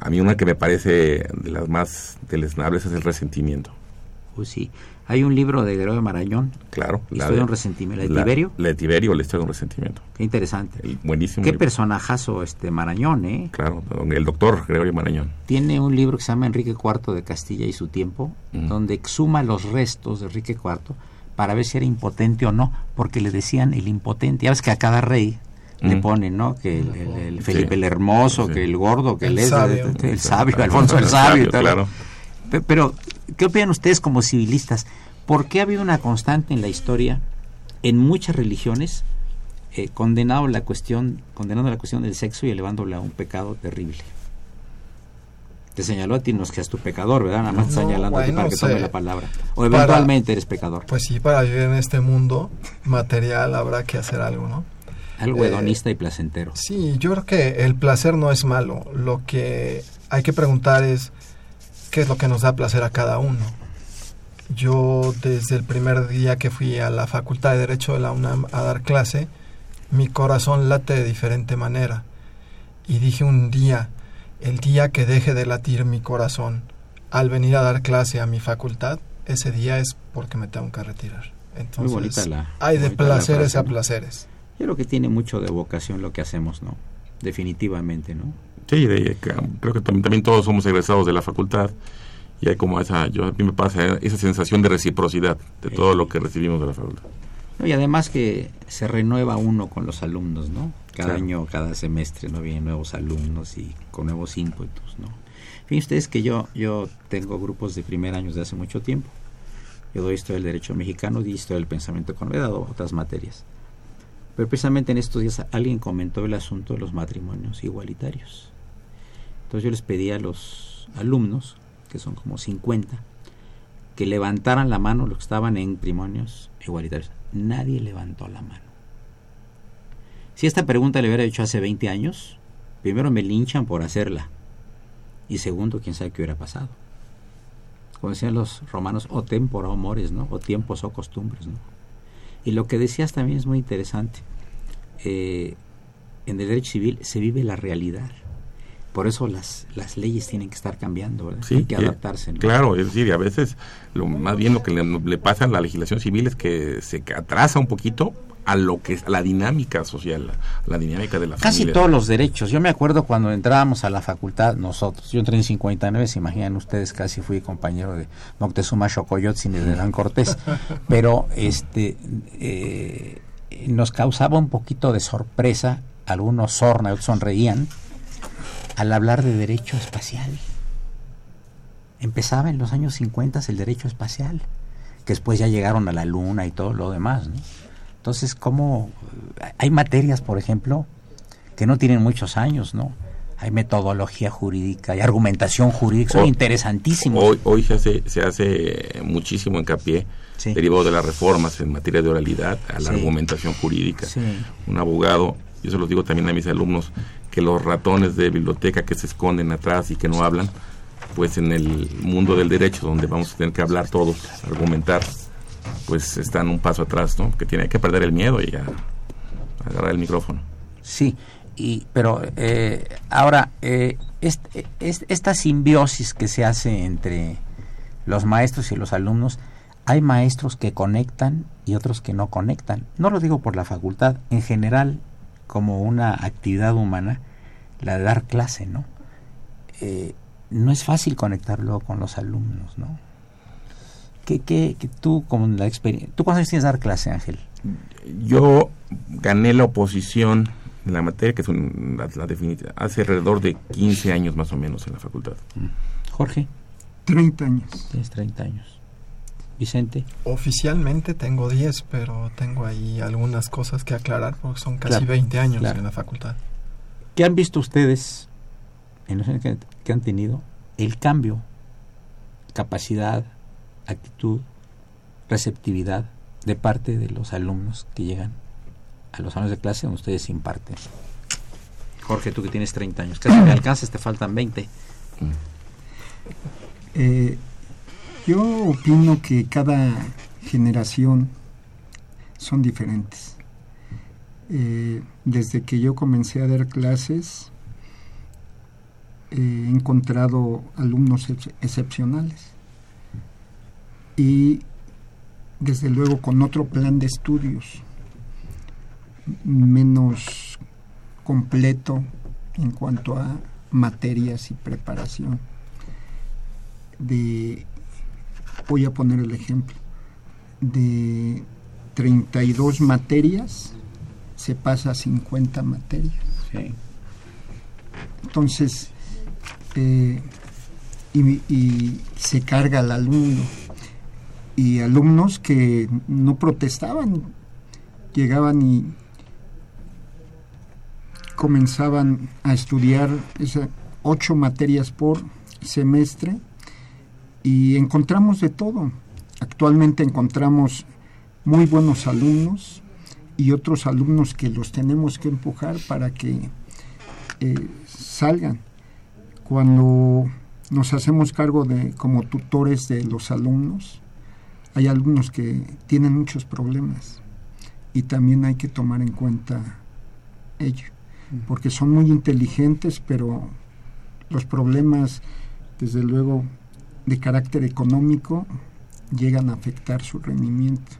Speaker 5: A mí una que me parece de las más deleznables es el resentimiento.
Speaker 4: Pues sí. Hay un libro de Gregorio Marañón.
Speaker 5: Claro.
Speaker 4: Historia de un resentimiento. ¿La de
Speaker 5: la-
Speaker 4: Tiberio?
Speaker 5: La de Tiberio, la historia de un resentimiento.
Speaker 4: Qué interesante.
Speaker 5: Buenísimo.
Speaker 4: Qué
Speaker 5: libro.
Speaker 4: personajazo este Marañón, ¿eh?
Speaker 5: Claro, el doctor Gregorio Marañón.
Speaker 4: Tiene un libro que se llama Enrique IV de Castilla y su tiempo, donde exhuma los restos de Enrique IV para ver si era impotente o no, porque le decían el impotente. Ya ves que a cada rey le ponen, ¿no? Que el, el- el Felipe
Speaker 5: Sí.
Speaker 4: el Hermoso,
Speaker 5: Sí.
Speaker 4: que el Gordo, que el,
Speaker 7: El sabio.
Speaker 4: el sabio, Alfonso el Sabio. y tal.
Speaker 5: claro.
Speaker 4: Pe- Pero, ¿qué opinan ustedes como civilistas? ¿Por qué ha habido una constante en la historia, en muchas religiones, eh, condenado la cuestión, condenando la cuestión del sexo y elevándola a un pecado terrible? Te señaló a ti, no es que es tu pecador, ¿verdad? Nada más te está
Speaker 7: No,
Speaker 4: señalando a ti
Speaker 7: bueno,
Speaker 4: para que
Speaker 7: sé.
Speaker 4: tome la palabra. O
Speaker 7: Para-
Speaker 4: eventualmente eres pecador.
Speaker 7: Pues sí, para vivir en este mundo material habrá que hacer algo, ¿no?
Speaker 4: Algo
Speaker 7: eh,
Speaker 4: hedonista y placentero.
Speaker 7: Sí, yo creo que el placer no es malo. Lo que hay que preguntar es qué es lo que nos da placer a cada uno. Yo desde el primer día que fui a la Facultad de Derecho de la UNAM a dar clase, mi corazón late de diferente manera. Y dije un día, el día que deje de latir mi corazón al venir a dar clase a mi facultad, ese día es porque me tengo que retirar. Entonces,
Speaker 4: bonita la-
Speaker 7: hay de placeres
Speaker 4: frase,
Speaker 7: a placeres.
Speaker 4: Yo creo que tiene mucho de vocación lo que hacemos, ¿no? Definitivamente, ¿no?
Speaker 5: Sí, de- que, creo que también, también todos somos egresados de la facultad y hay como esa, yo a mí me pasa esa sensación de reciprocidad de todo lo que recibimos de la facultad.
Speaker 4: No, Y además que se renueva uno con los alumnos, ¿no? Cada
Speaker 5: Claro.
Speaker 4: año, cada semestre, ¿no? Vienen nuevos alumnos y con nuevos ímpetus, ¿no? Fíjense ustedes que yo, yo tengo grupos de primer año desde hace mucho tiempo. Yo doy historia del derecho mexicano, di historia del pensamiento económico, he dado otras materias. Pero precisamente en estos días alguien comentó el asunto de los matrimonios igualitarios. Entonces yo les pedí a los alumnos, que son como 50, que levantaran la mano los que estaban en matrimonios igualitarios. Nadie levantó la mano. Si esta pregunta le hubiera hecho hace 20 años, primero me linchan por hacerla. Y segundo, quién sabe qué hubiera pasado. Como decían los romanos, o tempora o mores, ¿no? O tiempos o costumbres, ¿no? Y lo que decías también es muy interesante. Eh, en el derecho civil se vive la realidad. Por eso las, las leyes tienen que estar cambiando, ¿verdad?
Speaker 5: Sí,
Speaker 4: Hay que
Speaker 5: eh,
Speaker 4: adaptarse, ¿no?
Speaker 5: Claro, es decir, y a veces lo más bien lo que le, le pasa a la legislación civil es que se atrasa un poquito a lo que es la dinámica social, la dinámica de la
Speaker 4: Casi
Speaker 5: familia.
Speaker 4: todos los derechos. Yo me acuerdo cuando entrábamos a la facultad, nosotros, yo entré en 59, se imaginan ustedes, casi fui compañero de Moctezuma Xocoyotzin y de Dan Cortés, pero este eh, nos causaba un poquito de sorpresa, algunos sorna, otros sonreían, al hablar de derecho espacial. Empezaba en los años 50 el derecho espacial, que después ya llegaron a la luna y todo lo demás, ¿no? Entonces, ¿cómo? Hay materias, por ejemplo, que no tienen muchos años, ¿no? Hay metodología jurídica, hay argumentación jurídica, son
Speaker 5: Hoy-
Speaker 4: interesantísimos.
Speaker 5: Hoy, hoy se hace, se hace muchísimo hincapié,
Speaker 4: Sí.
Speaker 5: derivado de las reformas en materia de oralidad, a la
Speaker 4: Sí.
Speaker 5: argumentación jurídica.
Speaker 4: Sí.
Speaker 5: Un abogado, yo se los digo también a mis alumnos, que los ratones de biblioteca que se esconden atrás y que no hablan, pues en el mundo del derecho, donde vamos a tener que hablar todos, argumentar, pues están un paso atrás, ¿no? Que tiene que perder el miedo y a, agarrar el micrófono.
Speaker 4: Sí, y, pero eh, ahora, eh, est- est- esta simbiosis que se hace entre los maestros y los alumnos, hay maestros que conectan y otros que no conectan. No lo digo por la facultad, en general, como una actividad humana, la de dar clase, ¿no? Eh, no es fácil conectarlo con los alumnos, ¿no? ¿Qué, qué, qué tú, con la experiencia... ¿Tú cuántos años tienes dar clase, Ángel?
Speaker 5: Yo gané la oposición en la materia, que es un- la, la definitiva, hace alrededor de 15 años más o menos en la facultad.
Speaker 4: Jorge,
Speaker 6: 30 años.
Speaker 4: tienes 30 años. Vicente,
Speaker 7: Oficialmente tengo 10, pero tengo ahí algunas cosas que aclarar porque son casi
Speaker 4: Claro,
Speaker 7: 20 años
Speaker 4: claro.
Speaker 7: en la facultad.
Speaker 4: ¿Qué han visto ustedes en los años que, que han tenido el cambio, capacidad, actitud, receptividad de parte de los alumnos que llegan a los años de clase donde ustedes imparten? Jorge, tú que tienes 30 años, casi me alcanzas, te faltan 20.
Speaker 6: Eh, yo opino que cada generación son diferentes. Eh, desde que yo comencé a dar clases, he encontrado alumnos ex- excepcionales. Y desde luego con otro plan de estudios menos completo en cuanto a materias y preparación. De voy a poner el ejemplo de 32 materias se pasa a 50 materias
Speaker 4: Sí.
Speaker 6: entonces eh, y, y se carga al alumno y alumnos que no protestaban llegaban y comenzaban a estudiar ocho materias por semestre y encontramos de todo. Actualmente encontramos muy buenos alumnos y otros alumnos que los tenemos que empujar para que eh, salgan. Cuando nos hacemos cargo de como tutores de los alumnos, hay alumnos que tienen muchos problemas y también hay que tomar en cuenta ello, porque son muy inteligentes, pero los problemas, desde luego, de carácter económico, llegan a afectar su rendimiento.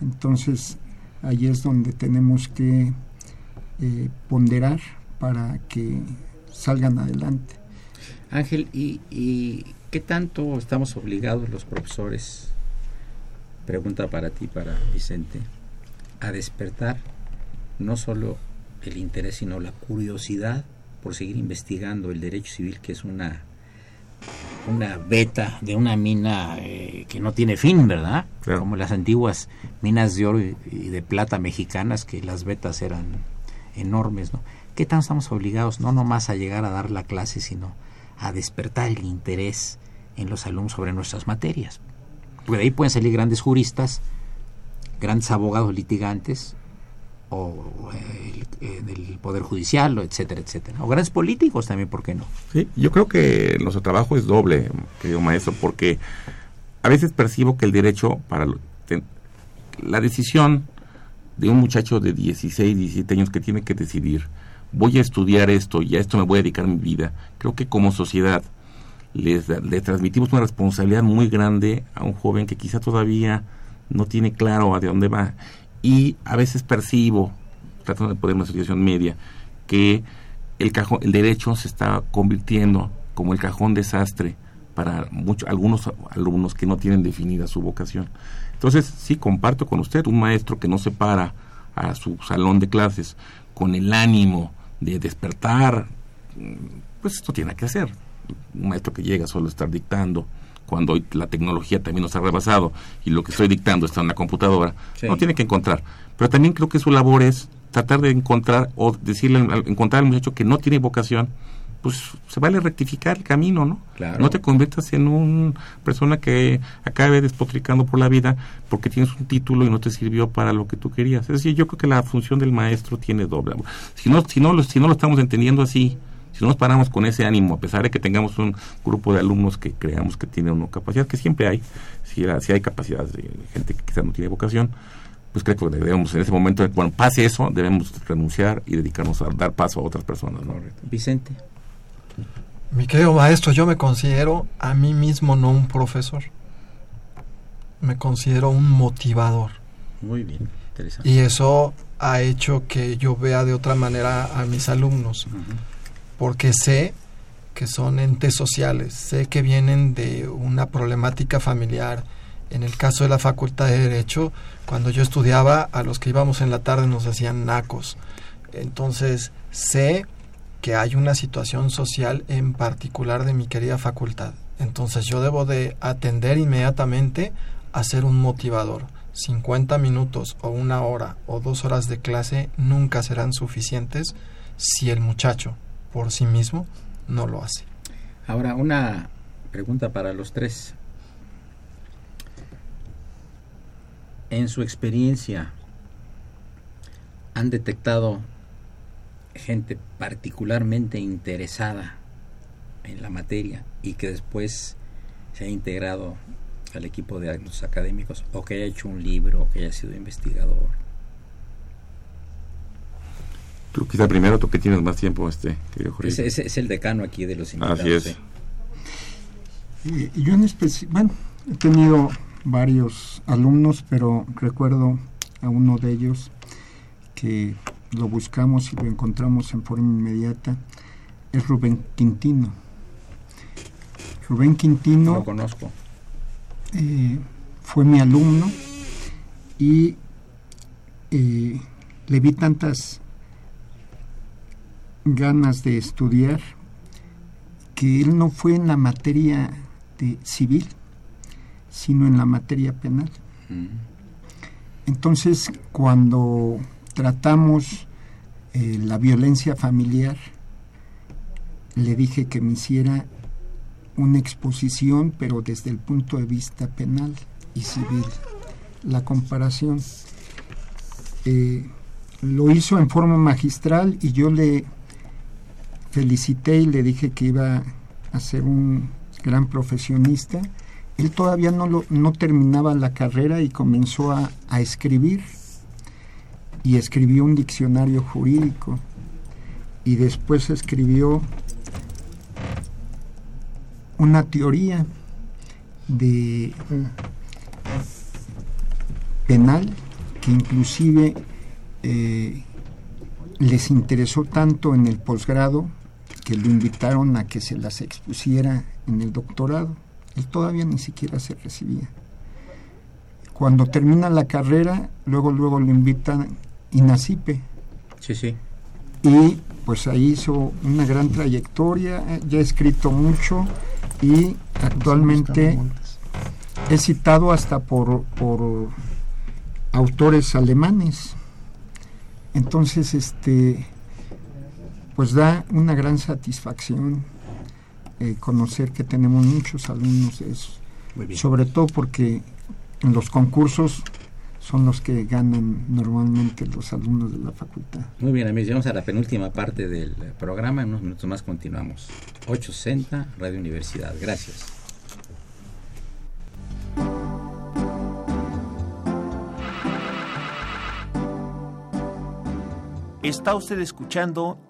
Speaker 6: Entonces, ahí es donde tenemos que eh, ponderar para que salgan adelante.
Speaker 4: Ángel, ¿y, ¿y qué tanto estamos obligados los profesores, pregunta para ti, para Vicente, a despertar no solo el interés, sino la curiosidad por seguir investigando el derecho civil, que es una, una beta de una mina eh, que no tiene fin, ¿verdad?
Speaker 5: Claro.
Speaker 4: Como las antiguas minas de oro y, y de plata mexicanas, que las betas eran enormes, ¿no? ¿Qué tanto estamos obligados, no nomás a llegar a dar la clase, sino a despertar el interés en los alumnos sobre nuestras materias? Porque de ahí pueden salir grandes juristas, grandes abogados litigantes, o eh, el- eh, Poder Judicial, etcétera, etcétera. O grandes políticos también, ¿por qué no?
Speaker 5: Sí, yo creo que nuestro trabajo es doble, querido maestro, porque a veces percibo que el derecho para la decisión de un muchacho de 16, 17 años que tiene que decidir, voy a estudiar esto y a esto me voy a dedicar mi vida, creo que como sociedad les, da- le transmitimos una responsabilidad muy grande a un joven que quizá todavía no tiene claro a de dónde va. Y a veces percibo, tratando de poner una situación media, que el cajón, el derecho se está convirtiendo como el cajón desastre para muchos algunos alumnos que no tienen definida su vocación. Entonces, sí comparto con usted un maestro que no se para a su salón de clases con el ánimo de despertar, mm, pues esto tiene que hacer. Un maestro que llega solo a estar dictando cuando hoy la tecnología también nos ha rebasado y lo que estoy dictando está en la computadora,
Speaker 4: Sí.
Speaker 5: no tiene que encontrar. Pero también creo que su labor es tratar de encontrar o decirle, encontrar al muchacho que no tiene vocación, pues se vale rectificar el camino, ¿no?
Speaker 4: Claro.
Speaker 5: No te conviertas en una persona que acabe despotricando por la vida porque tienes un título y no te sirvió para lo que tú querías. Es decir, yo creo que la función del maestro tiene doble. Si no, si no, lo, si no lo estamos entendiendo así, si no nos paramos con ese ánimo, a pesar de que tengamos un grupo de alumnos que creamos que tienen una capacidad, que siempre hay, si, si hay capacidad de gente que quizás no tiene vocación, pues creo que debemos en ese momento, cuando pase eso, debemos renunciar y dedicarnos a dar paso a otras personas. ¿no?
Speaker 4: Vicente.
Speaker 7: Mi querido maestro, yo me considero a mí mismo no un profesor. Me considero un motivador.
Speaker 4: Muy bien, interesante.
Speaker 7: Y eso ha hecho que yo vea de otra manera a mis alumnos. Porque sé que son entes sociales, sé que vienen de una problemática familiar En el caso de la Facultad de Derecho, cuando yo estudiaba, a los que íbamos en la tarde nos hacían nacos. Entonces, sé que hay una situación social en particular de mi querida facultad. Entonces, yo debo de atender inmediatamente a ser un motivador. 50 minutos o una hora o dos horas de clase nunca serán suficientes si el muchacho por sí mismo no lo hace.
Speaker 4: Ahora, una pregunta para los tres. En su experiencia, ¿han detectado gente particularmente interesada en la materia y que después se ha integrado al equipo de los académicos o que haya hecho un libro o que haya sido investigador?
Speaker 5: Tú quizá primero, tú que tienes más tiempo, este,
Speaker 4: Ese, es el decano aquí de los invitados.
Speaker 5: Así es.
Speaker 6: Eh, yo en especial, bueno, he tenido varios alumnos, pero recuerdo a uno de ellos que lo buscamos y lo encontramos en forma inmediata, es Rubén Quintino. Rubén Quintino...
Speaker 4: Lo conozco.
Speaker 6: Eh, fue mi alumno y eh, le vi tantas ganas de estudiar que él no fue en la materia de civil, sino en la materia penal. Mm. Entonces, cuando tratamos eh, la violencia familiar, le dije que me hiciera una exposición, pero desde el punto de vista penal y civil. La comparación eh, lo hizo en forma magistral y yo le felicité y le dije que iba a ser un gran profesionista. Él todavía no, lo, no terminaba la carrera y comenzó a, a escribir y escribió un diccionario jurídico y después escribió una teoría de penal que inclusive eh, les interesó tanto en el posgrado que lo invitaron a que se las expusiera en el doctorado. Él todavía ni siquiera se recibía. Cuando termina la carrera, luego luego lo invitan INACIPE.
Speaker 4: Sí, sí.
Speaker 6: Y pues ahí hizo una gran trayectoria, ya ha escrito mucho, y actualmente es citado hasta por, por autores alemanes. Entonces, este, pues da una gran satisfacción eh, conocer que tenemos muchos alumnos de eso. Sobre todo porque en los concursos son los que ganan normalmente los alumnos de la facultad.
Speaker 4: Muy bien, amigos, llegamos a la penúltima parte del programa. En unos minutos más continuamos. 860 Radio Universidad. Gracias.
Speaker 8: Está usted escuchando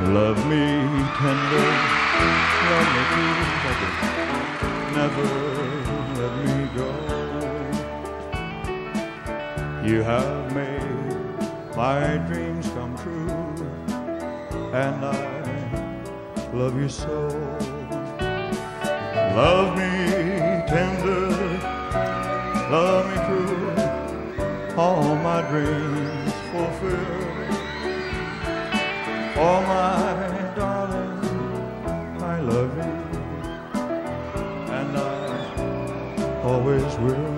Speaker 3: Love me tender, love me tender, never let me go. You have made my dreams come true. and I love you so. Love me tender, love me true, all my dreams fulfill. Oh my darling, I love you, and I always will.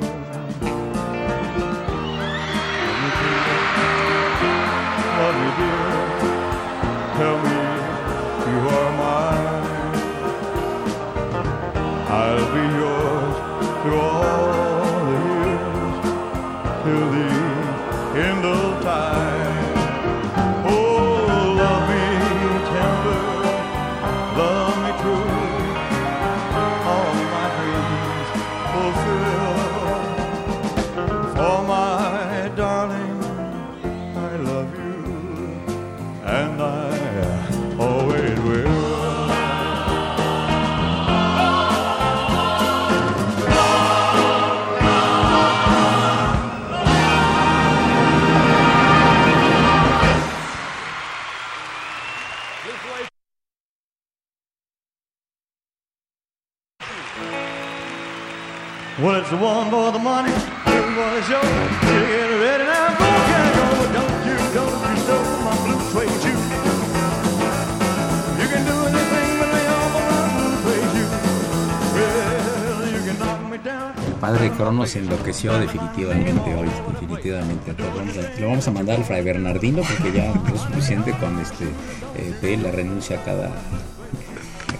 Speaker 4: Definitivamente hoy, definitivamente a todos. Vamos a- Lo vamos a mandar al fray Bernardino porque ya no es suficiente con este eh, pedir la renuncia cada,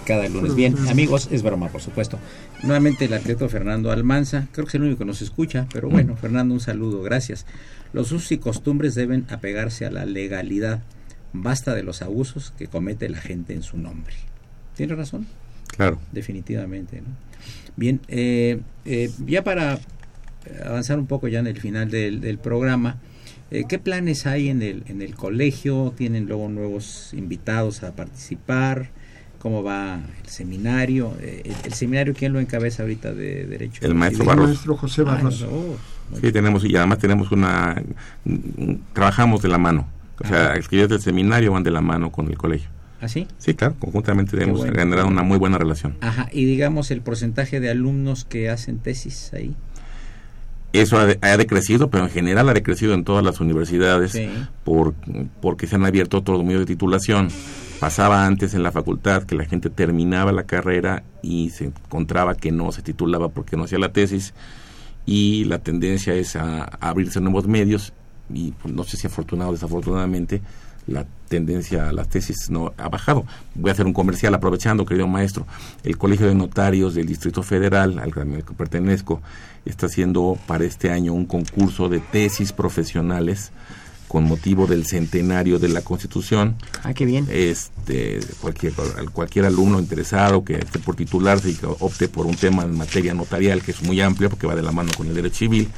Speaker 4: cada lunes. Bien, amigos, es broma, por supuesto. Nuevamente el arquitecto Fernando Almanza, creo que es el único que nos escucha, pero bueno, Fernando, un saludo, gracias. Los usos y costumbres deben apegarse a la legalidad. Basta de los abusos que comete la gente en su nombre. ¿Tiene razón?
Speaker 5: Claro.
Speaker 4: definitivamente. ¿no? Bien, eh, eh, ya para avanzar un poco ya en el final del, del programa, eh, ¿qué planes hay en el, en el colegio? ¿Tienen luego nuevos invitados a participar? ¿Cómo va el seminario? Eh, el, el seminario quién lo encabeza ahorita de Derecho?
Speaker 5: El maestro
Speaker 6: El
Speaker 5: Barros.
Speaker 6: maestro José
Speaker 4: Ah,
Speaker 6: Barros.
Speaker 4: oh, muy
Speaker 5: Sí, tenemos, y además tenemos una. Trabajamos de la mano. O sea, actividades del seminario van de la mano con el colegio.
Speaker 4: ¿Ah, sí?
Speaker 5: Sí, claro, conjuntamente hemos
Speaker 4: bueno.
Speaker 5: generado una muy buena relación.
Speaker 4: Ajá, y digamos el porcentaje de alumnos que hacen tesis ahí.
Speaker 5: Eso ha, ha decrecido, pero en general ha decrecido en todas las universidades
Speaker 4: Sí.
Speaker 5: por, porque se han abierto otros medios de titulación. Pasaba antes en la facultad que la gente terminaba la carrera y se encontraba que no se titulaba porque no hacía la tesis y la tendencia es a, a abrirse nuevos medios y pues, no sé si afortunado o desafortunadamente la tendencia a las tesis no ha bajado. Voy a hacer un comercial aprovechando, querido maestro. El Colegio de Notarios del Distrito Federal, al que pertenezco, está haciendo para este año un concurso de tesis profesionales con motivo del centenario de la Constitución.
Speaker 4: Ah, qué bien.
Speaker 5: Este, cualquier, cualquier alumno interesado que esté por titularse y que opte por un tema en materia notarial que es muy amplio porque va de la mano con el derecho civil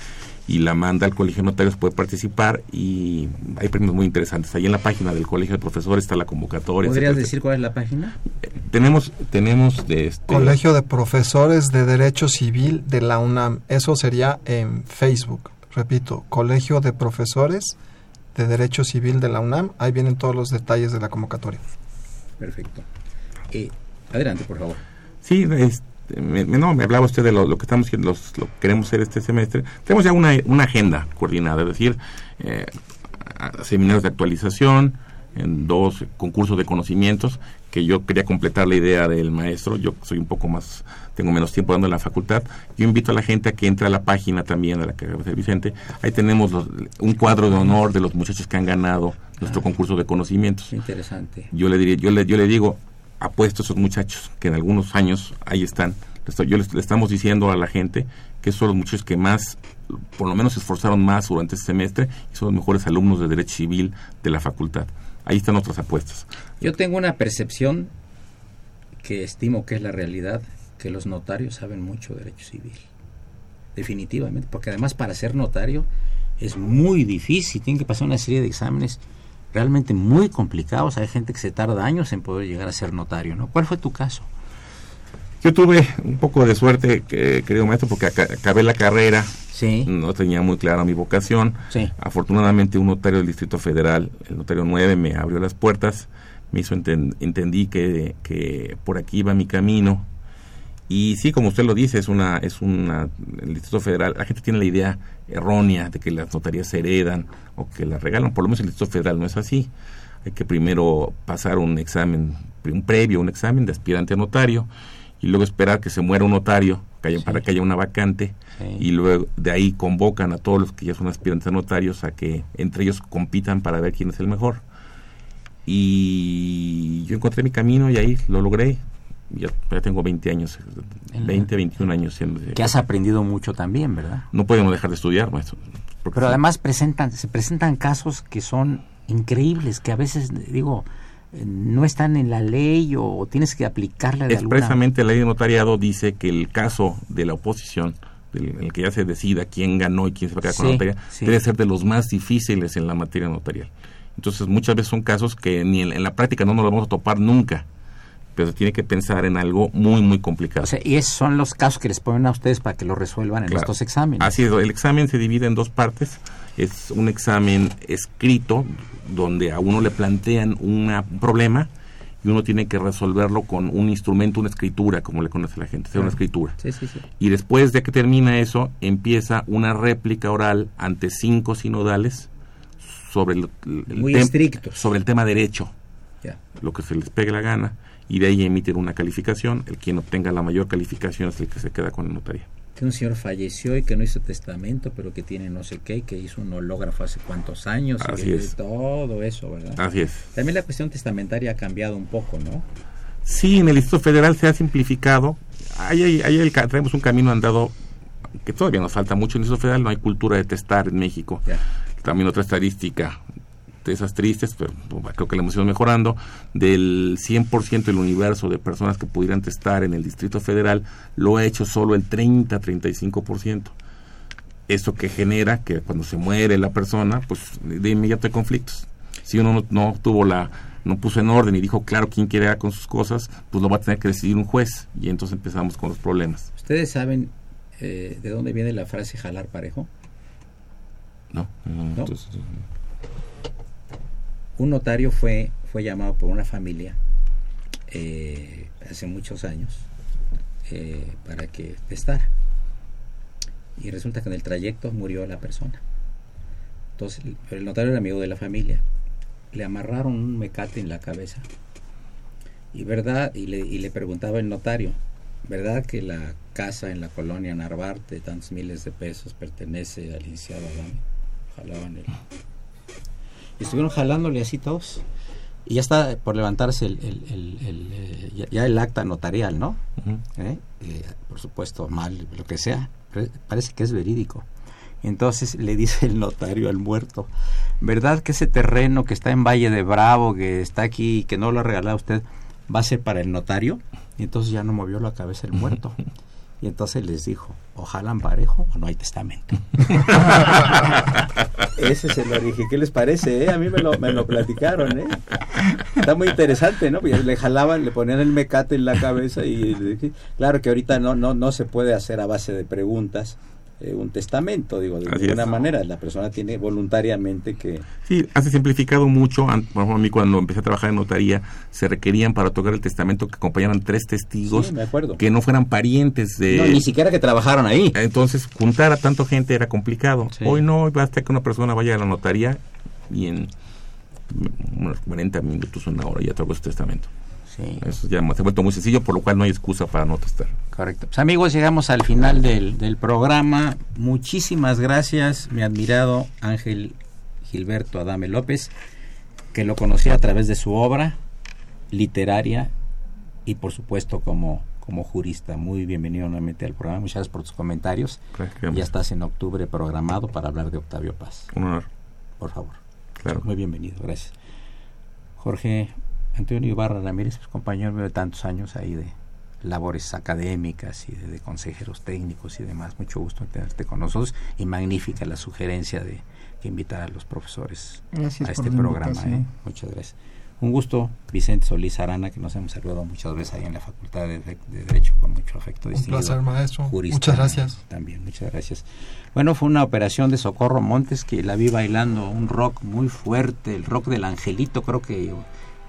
Speaker 5: y la manda al Colegio de Notarios puede participar y hay premios muy interesantes. Ahí en la página del Colegio de Profesores está la convocatoria.
Speaker 4: ¿Podrías
Speaker 5: etcétera,
Speaker 4: decir cuál es la página?
Speaker 5: Tenemos, tenemos de este,
Speaker 7: Colegio de Profesores de Derecho Civil de la UNAM. Eso sería en Facebook. Repito, Colegio de Profesores de Derecho Civil de la UNAM. Ahí vienen todos los detalles de la convocatoria.
Speaker 4: Perfecto. Eh, adelante, por favor.
Speaker 5: Sí, este, me, me- no, me hablaba usted de lo, lo que estamos los- lo que queremos hacer este semestre. Tenemos ya una, una agenda coordinada, es decir, eh, seminarios de actualización, en dos concursos de conocimientos, que yo quería completar la idea del maestro, yo soy un poco más, tengo menos tiempo dando en la facultad, yo invito a la gente a que entre a la página también de la que de Vicente, ahí tenemos los- un cuadro de honor de los muchachos que han ganado nuestro concurso de conocimientos.
Speaker 4: Interesante.
Speaker 5: yo le diría, yo le, yo le digo, apuesto a esos muchachos que en algunos años ahí están. Yo les, le estamos diciendo a la gente que son los muchachos que más, por lo menos se esforzaron más durante este semestre y son los mejores alumnos de Derecho Civil de la facultad. Ahí están nuestras apuestas.
Speaker 4: Yo tengo una percepción que estimo que es la realidad, que los notarios saben mucho de derecho civil. Definitivamente, porque además para ser notario es muy difícil, tienen que pasar una serie de exámenes realmente muy complicados. Hay gente que se tarda años en poder llegar a ser notario, ¿no? ¿Cuál fue tu caso?
Speaker 5: Yo tuve un poco de suerte, que- querido maestro, porque aca- acabé la carrera,
Speaker 4: Sí,
Speaker 5: no tenía muy clara mi vocación.
Speaker 4: sí.
Speaker 5: Afortunadamente un notario del Distrito Federal, el notario 9, me abrió las puertas, me hizo enten- entendí que, que por aquí iba mi camino. Y sí, como usted lo dice, es una, es una, el Distrito Federal, la gente tiene la idea errónea de que las notarías se heredan o que las regalan, por lo menos el Distrito Federal no es así. Hay que primero pasar un examen, un previo, un examen de aspirante a notario, y luego esperar que se muera un notario que haya-
Speaker 4: Sí.
Speaker 5: para que haya una vacante
Speaker 4: Sí.
Speaker 5: y luego de ahí convocan a todos los que ya son aspirantes a notarios a que entre ellos compitan para ver quién es el mejor. Y yo encontré mi camino y ahí lo logré. Ya, ya tengo 20 años,
Speaker 4: En la-
Speaker 5: 20, 21 años siendo...
Speaker 4: Que has aprendido mucho también, ¿verdad?
Speaker 5: No podemos dejar de estudiar, maestro.
Speaker 4: Pero
Speaker 5: sí,
Speaker 4: además presentan, se presentan casos que son increíbles, que a veces, digo, no están en la ley o, o tienes que aplicarla de alguna
Speaker 5: Expresamente la ley de notariado dice que el caso de la oposición, del- en el que ya se decida quién ganó y quién se va a quedar con la
Speaker 4: Sí,
Speaker 5: notaría,
Speaker 4: sí.
Speaker 5: debe ser de los más difíciles en la materia notarial. Entonces muchas veces son casos que ni en, en la práctica no nos vamos a topar nunca, pero se tiene que pensar en algo muy, muy complicado.
Speaker 4: O sea, y esos son los casos que les ponen a ustedes para que lo resuelvan en
Speaker 5: Claro.
Speaker 4: estos exámenes.
Speaker 5: Así es, el examen se divide en dos partes. Es un examen escrito donde a uno le plantean una- un problema y uno tiene que resolverlo con un instrumento, una escritura, como le conoce la gente, sea una escritura.
Speaker 4: Sí, sí, sí.
Speaker 5: Y después de que termina eso, empieza una réplica oral ante cinco sinodales sobre el, el
Speaker 4: Muy
Speaker 5: tem-
Speaker 4: estrictos.
Speaker 5: sobre el tema derecho, lo que se les pegue la gana, y de ahí emiten una calificación. El quien obtenga la mayor calificación es el que se queda con la notaría.
Speaker 4: Que un señor falleció y que no hizo testamento, pero que tiene no sé qué, y que hizo un hológrafo hace cuántos años. y
Speaker 5: Así
Speaker 4: que-
Speaker 5: es.
Speaker 4: Todo eso, ¿verdad?
Speaker 5: Así es.
Speaker 4: También la cuestión testamentaria ha cambiado un poco, ¿no?
Speaker 5: Sí, en el Distrito Federal se ha simplificado. Ahí, hay- ahí el tenemos un camino andado que todavía nos falta mucho. En el Distrito Federal no hay cultura de testar en México.
Speaker 4: Ya.
Speaker 5: También otra estadística de esas tristes, pero pues, creo que la hemos ido mejorando, del 100% del universo de personas que pudieran testar en el Distrito Federal, lo ha hecho solo el 30-35%. Eso que genera que cuando se muere la persona, pues de inmediato hay conflictos. Si uno no, no tuvo la, no puso en orden y dijo claro quién quiere con sus cosas, pues lo va a tener que decidir un juez y entonces empezamos con los problemas.
Speaker 4: ¿Ustedes saben eh, de dónde viene la frase jalar parejo?
Speaker 5: ¿no? Entonces,
Speaker 4: Un notario fue, fue llamado por una familia eh, hace muchos años eh, para que testara. Y resulta que en el trayecto murió la persona. Entonces, el- pero el notario era amigo de la familia. Le amarraron un mecate en la cabeza. Y verdad, y le, y le preguntaba el notario, ¿verdad que la casa en la colonia Narvarte, tantos miles de pesos, pertenece al licenciado Adame? Jalaban el, y estuvieron jalándole así todos. Y ya está por levantarse el, el- el- el, eh, ya, el acta notarial, ¿no? ¿Eh? Eh, por supuesto, mal, lo que sea. pero parece que es verídico. Y entonces le dice el notario al muerto, ¿verdad que ese terreno que está en Valle de Bravo, que está aquí y que no lo ha regalado usted, va a ser para el notario? Y entonces ya no movió la cabeza el muerto. Y entonces les dijo, ojalá parejo o no hay testamento. Ese es el origen. ¿Qué les parece? eh? A mí me lo, me lo platicaron. ¿eh? Está muy interesante, ¿no? Porque le jalaban, le ponían el mecate en la cabeza y claro que ahorita no, no, no se puede hacer a base de preguntas eh, un testamento, digo, de
Speaker 5: Así
Speaker 4: ninguna
Speaker 5: es.
Speaker 4: manera. La persona tiene voluntariamente que...
Speaker 5: Sí, hace simplificado mucho. Por ejemplo, a mí cuando empecé a trabajar en notaría, se requerían para otorgar el testamento que acompañaran tres testigos
Speaker 4: Sí, me acuerdo.
Speaker 5: que no fueran parientes de...
Speaker 4: No, ni siquiera que trabajaron ahí.
Speaker 5: Entonces, juntar a tanta gente era complicado.
Speaker 4: Sí.
Speaker 5: Hoy no, hoy basta que una persona vaya a la notaría y en unos 40 minutos, una hora, ya otorgó su testamento.
Speaker 4: Sí.
Speaker 5: Eso ya se ha vuelto muy sencillo, por lo cual no hay excusa para no testar.
Speaker 4: Correcto. Pues amigos, llegamos al final del, del programa. Muchísimas gracias, mi admirado Ángel Gilberto Adame López, que lo conocí a través de su obra literaria y por supuesto como, como jurista. Muy bienvenido nuevamente al programa. Muchas gracias por tus comentarios. Ya estás en octubre programado para hablar de Octavio Paz.
Speaker 5: Un honor,
Speaker 4: Por favor.
Speaker 5: claro.
Speaker 4: Muy bienvenido, gracias. Jorge Antonio Ibarra Ramírez, pues, compañero mío de tantos años ahí de labores académicas y de, de consejeros técnicos y demás. Mucho gusto en tenerte con nosotros y magnífica la sugerencia de que invitar a los profesores
Speaker 6: Gracias
Speaker 4: a este programa. ¿eh? Muchas gracias. Un gusto, Vicente Solís Arana, que nos hemos saludado muchas veces ahí en la Facultad de, de Derecho con mucho afecto.
Speaker 7: Un
Speaker 4: distinguido
Speaker 7: placer, maestro.
Speaker 4: jurista
Speaker 7: Muchas gracias.
Speaker 4: También, muchas gracias. Bueno, fue una operación de Socorro Montes que la vi bailando un rock muy fuerte, el rock del angelito, creo que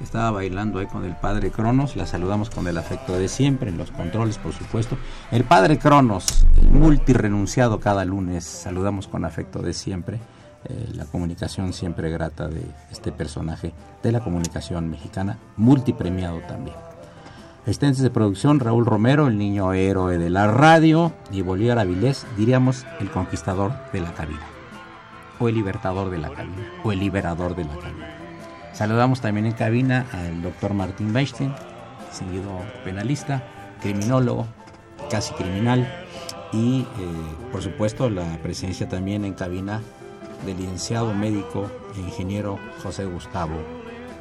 Speaker 4: estaba bailando ahí con el padre Cronos, la saludamos con el afecto de siempre, en los controles por supuesto. El padre Cronos, el multirenunciado cada lunes, saludamos con afecto de siempre. eh, la comunicación siempre grata de este personaje de la comunicación mexicana, multipremiado también. Asistentes de producción, Raúl Romero, el niño héroe de la radio, y Bolívar Avilés, diríamos el conquistador de la cabina, o el libertador de la cabina, o el liberador de la cabina. Saludamos también en cabina al doctor Martín Weinstein, seguido penalista, criminólogo, casi criminal, y eh, por supuesto la presencia también en cabina del licenciado médico e ingeniero José Gustavo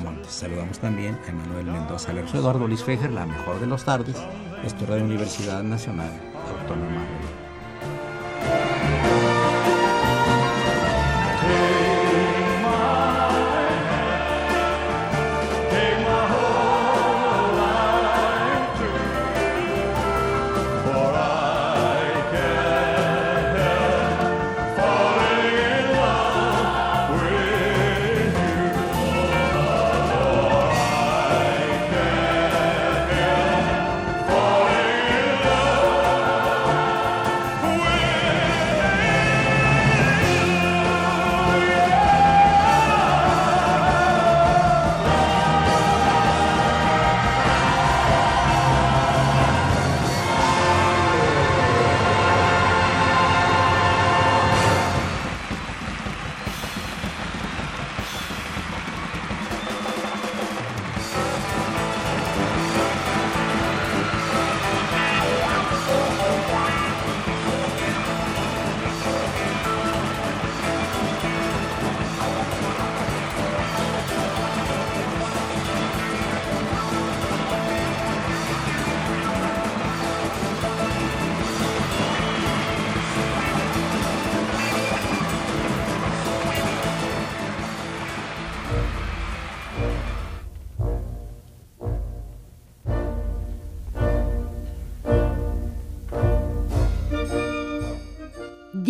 Speaker 4: Montes. Saludamos también a Emanuel Mendoza Lerzo, Eduardo Luis Fejer, la mejor de los tardes, esto de la Universidad Nacional Autónoma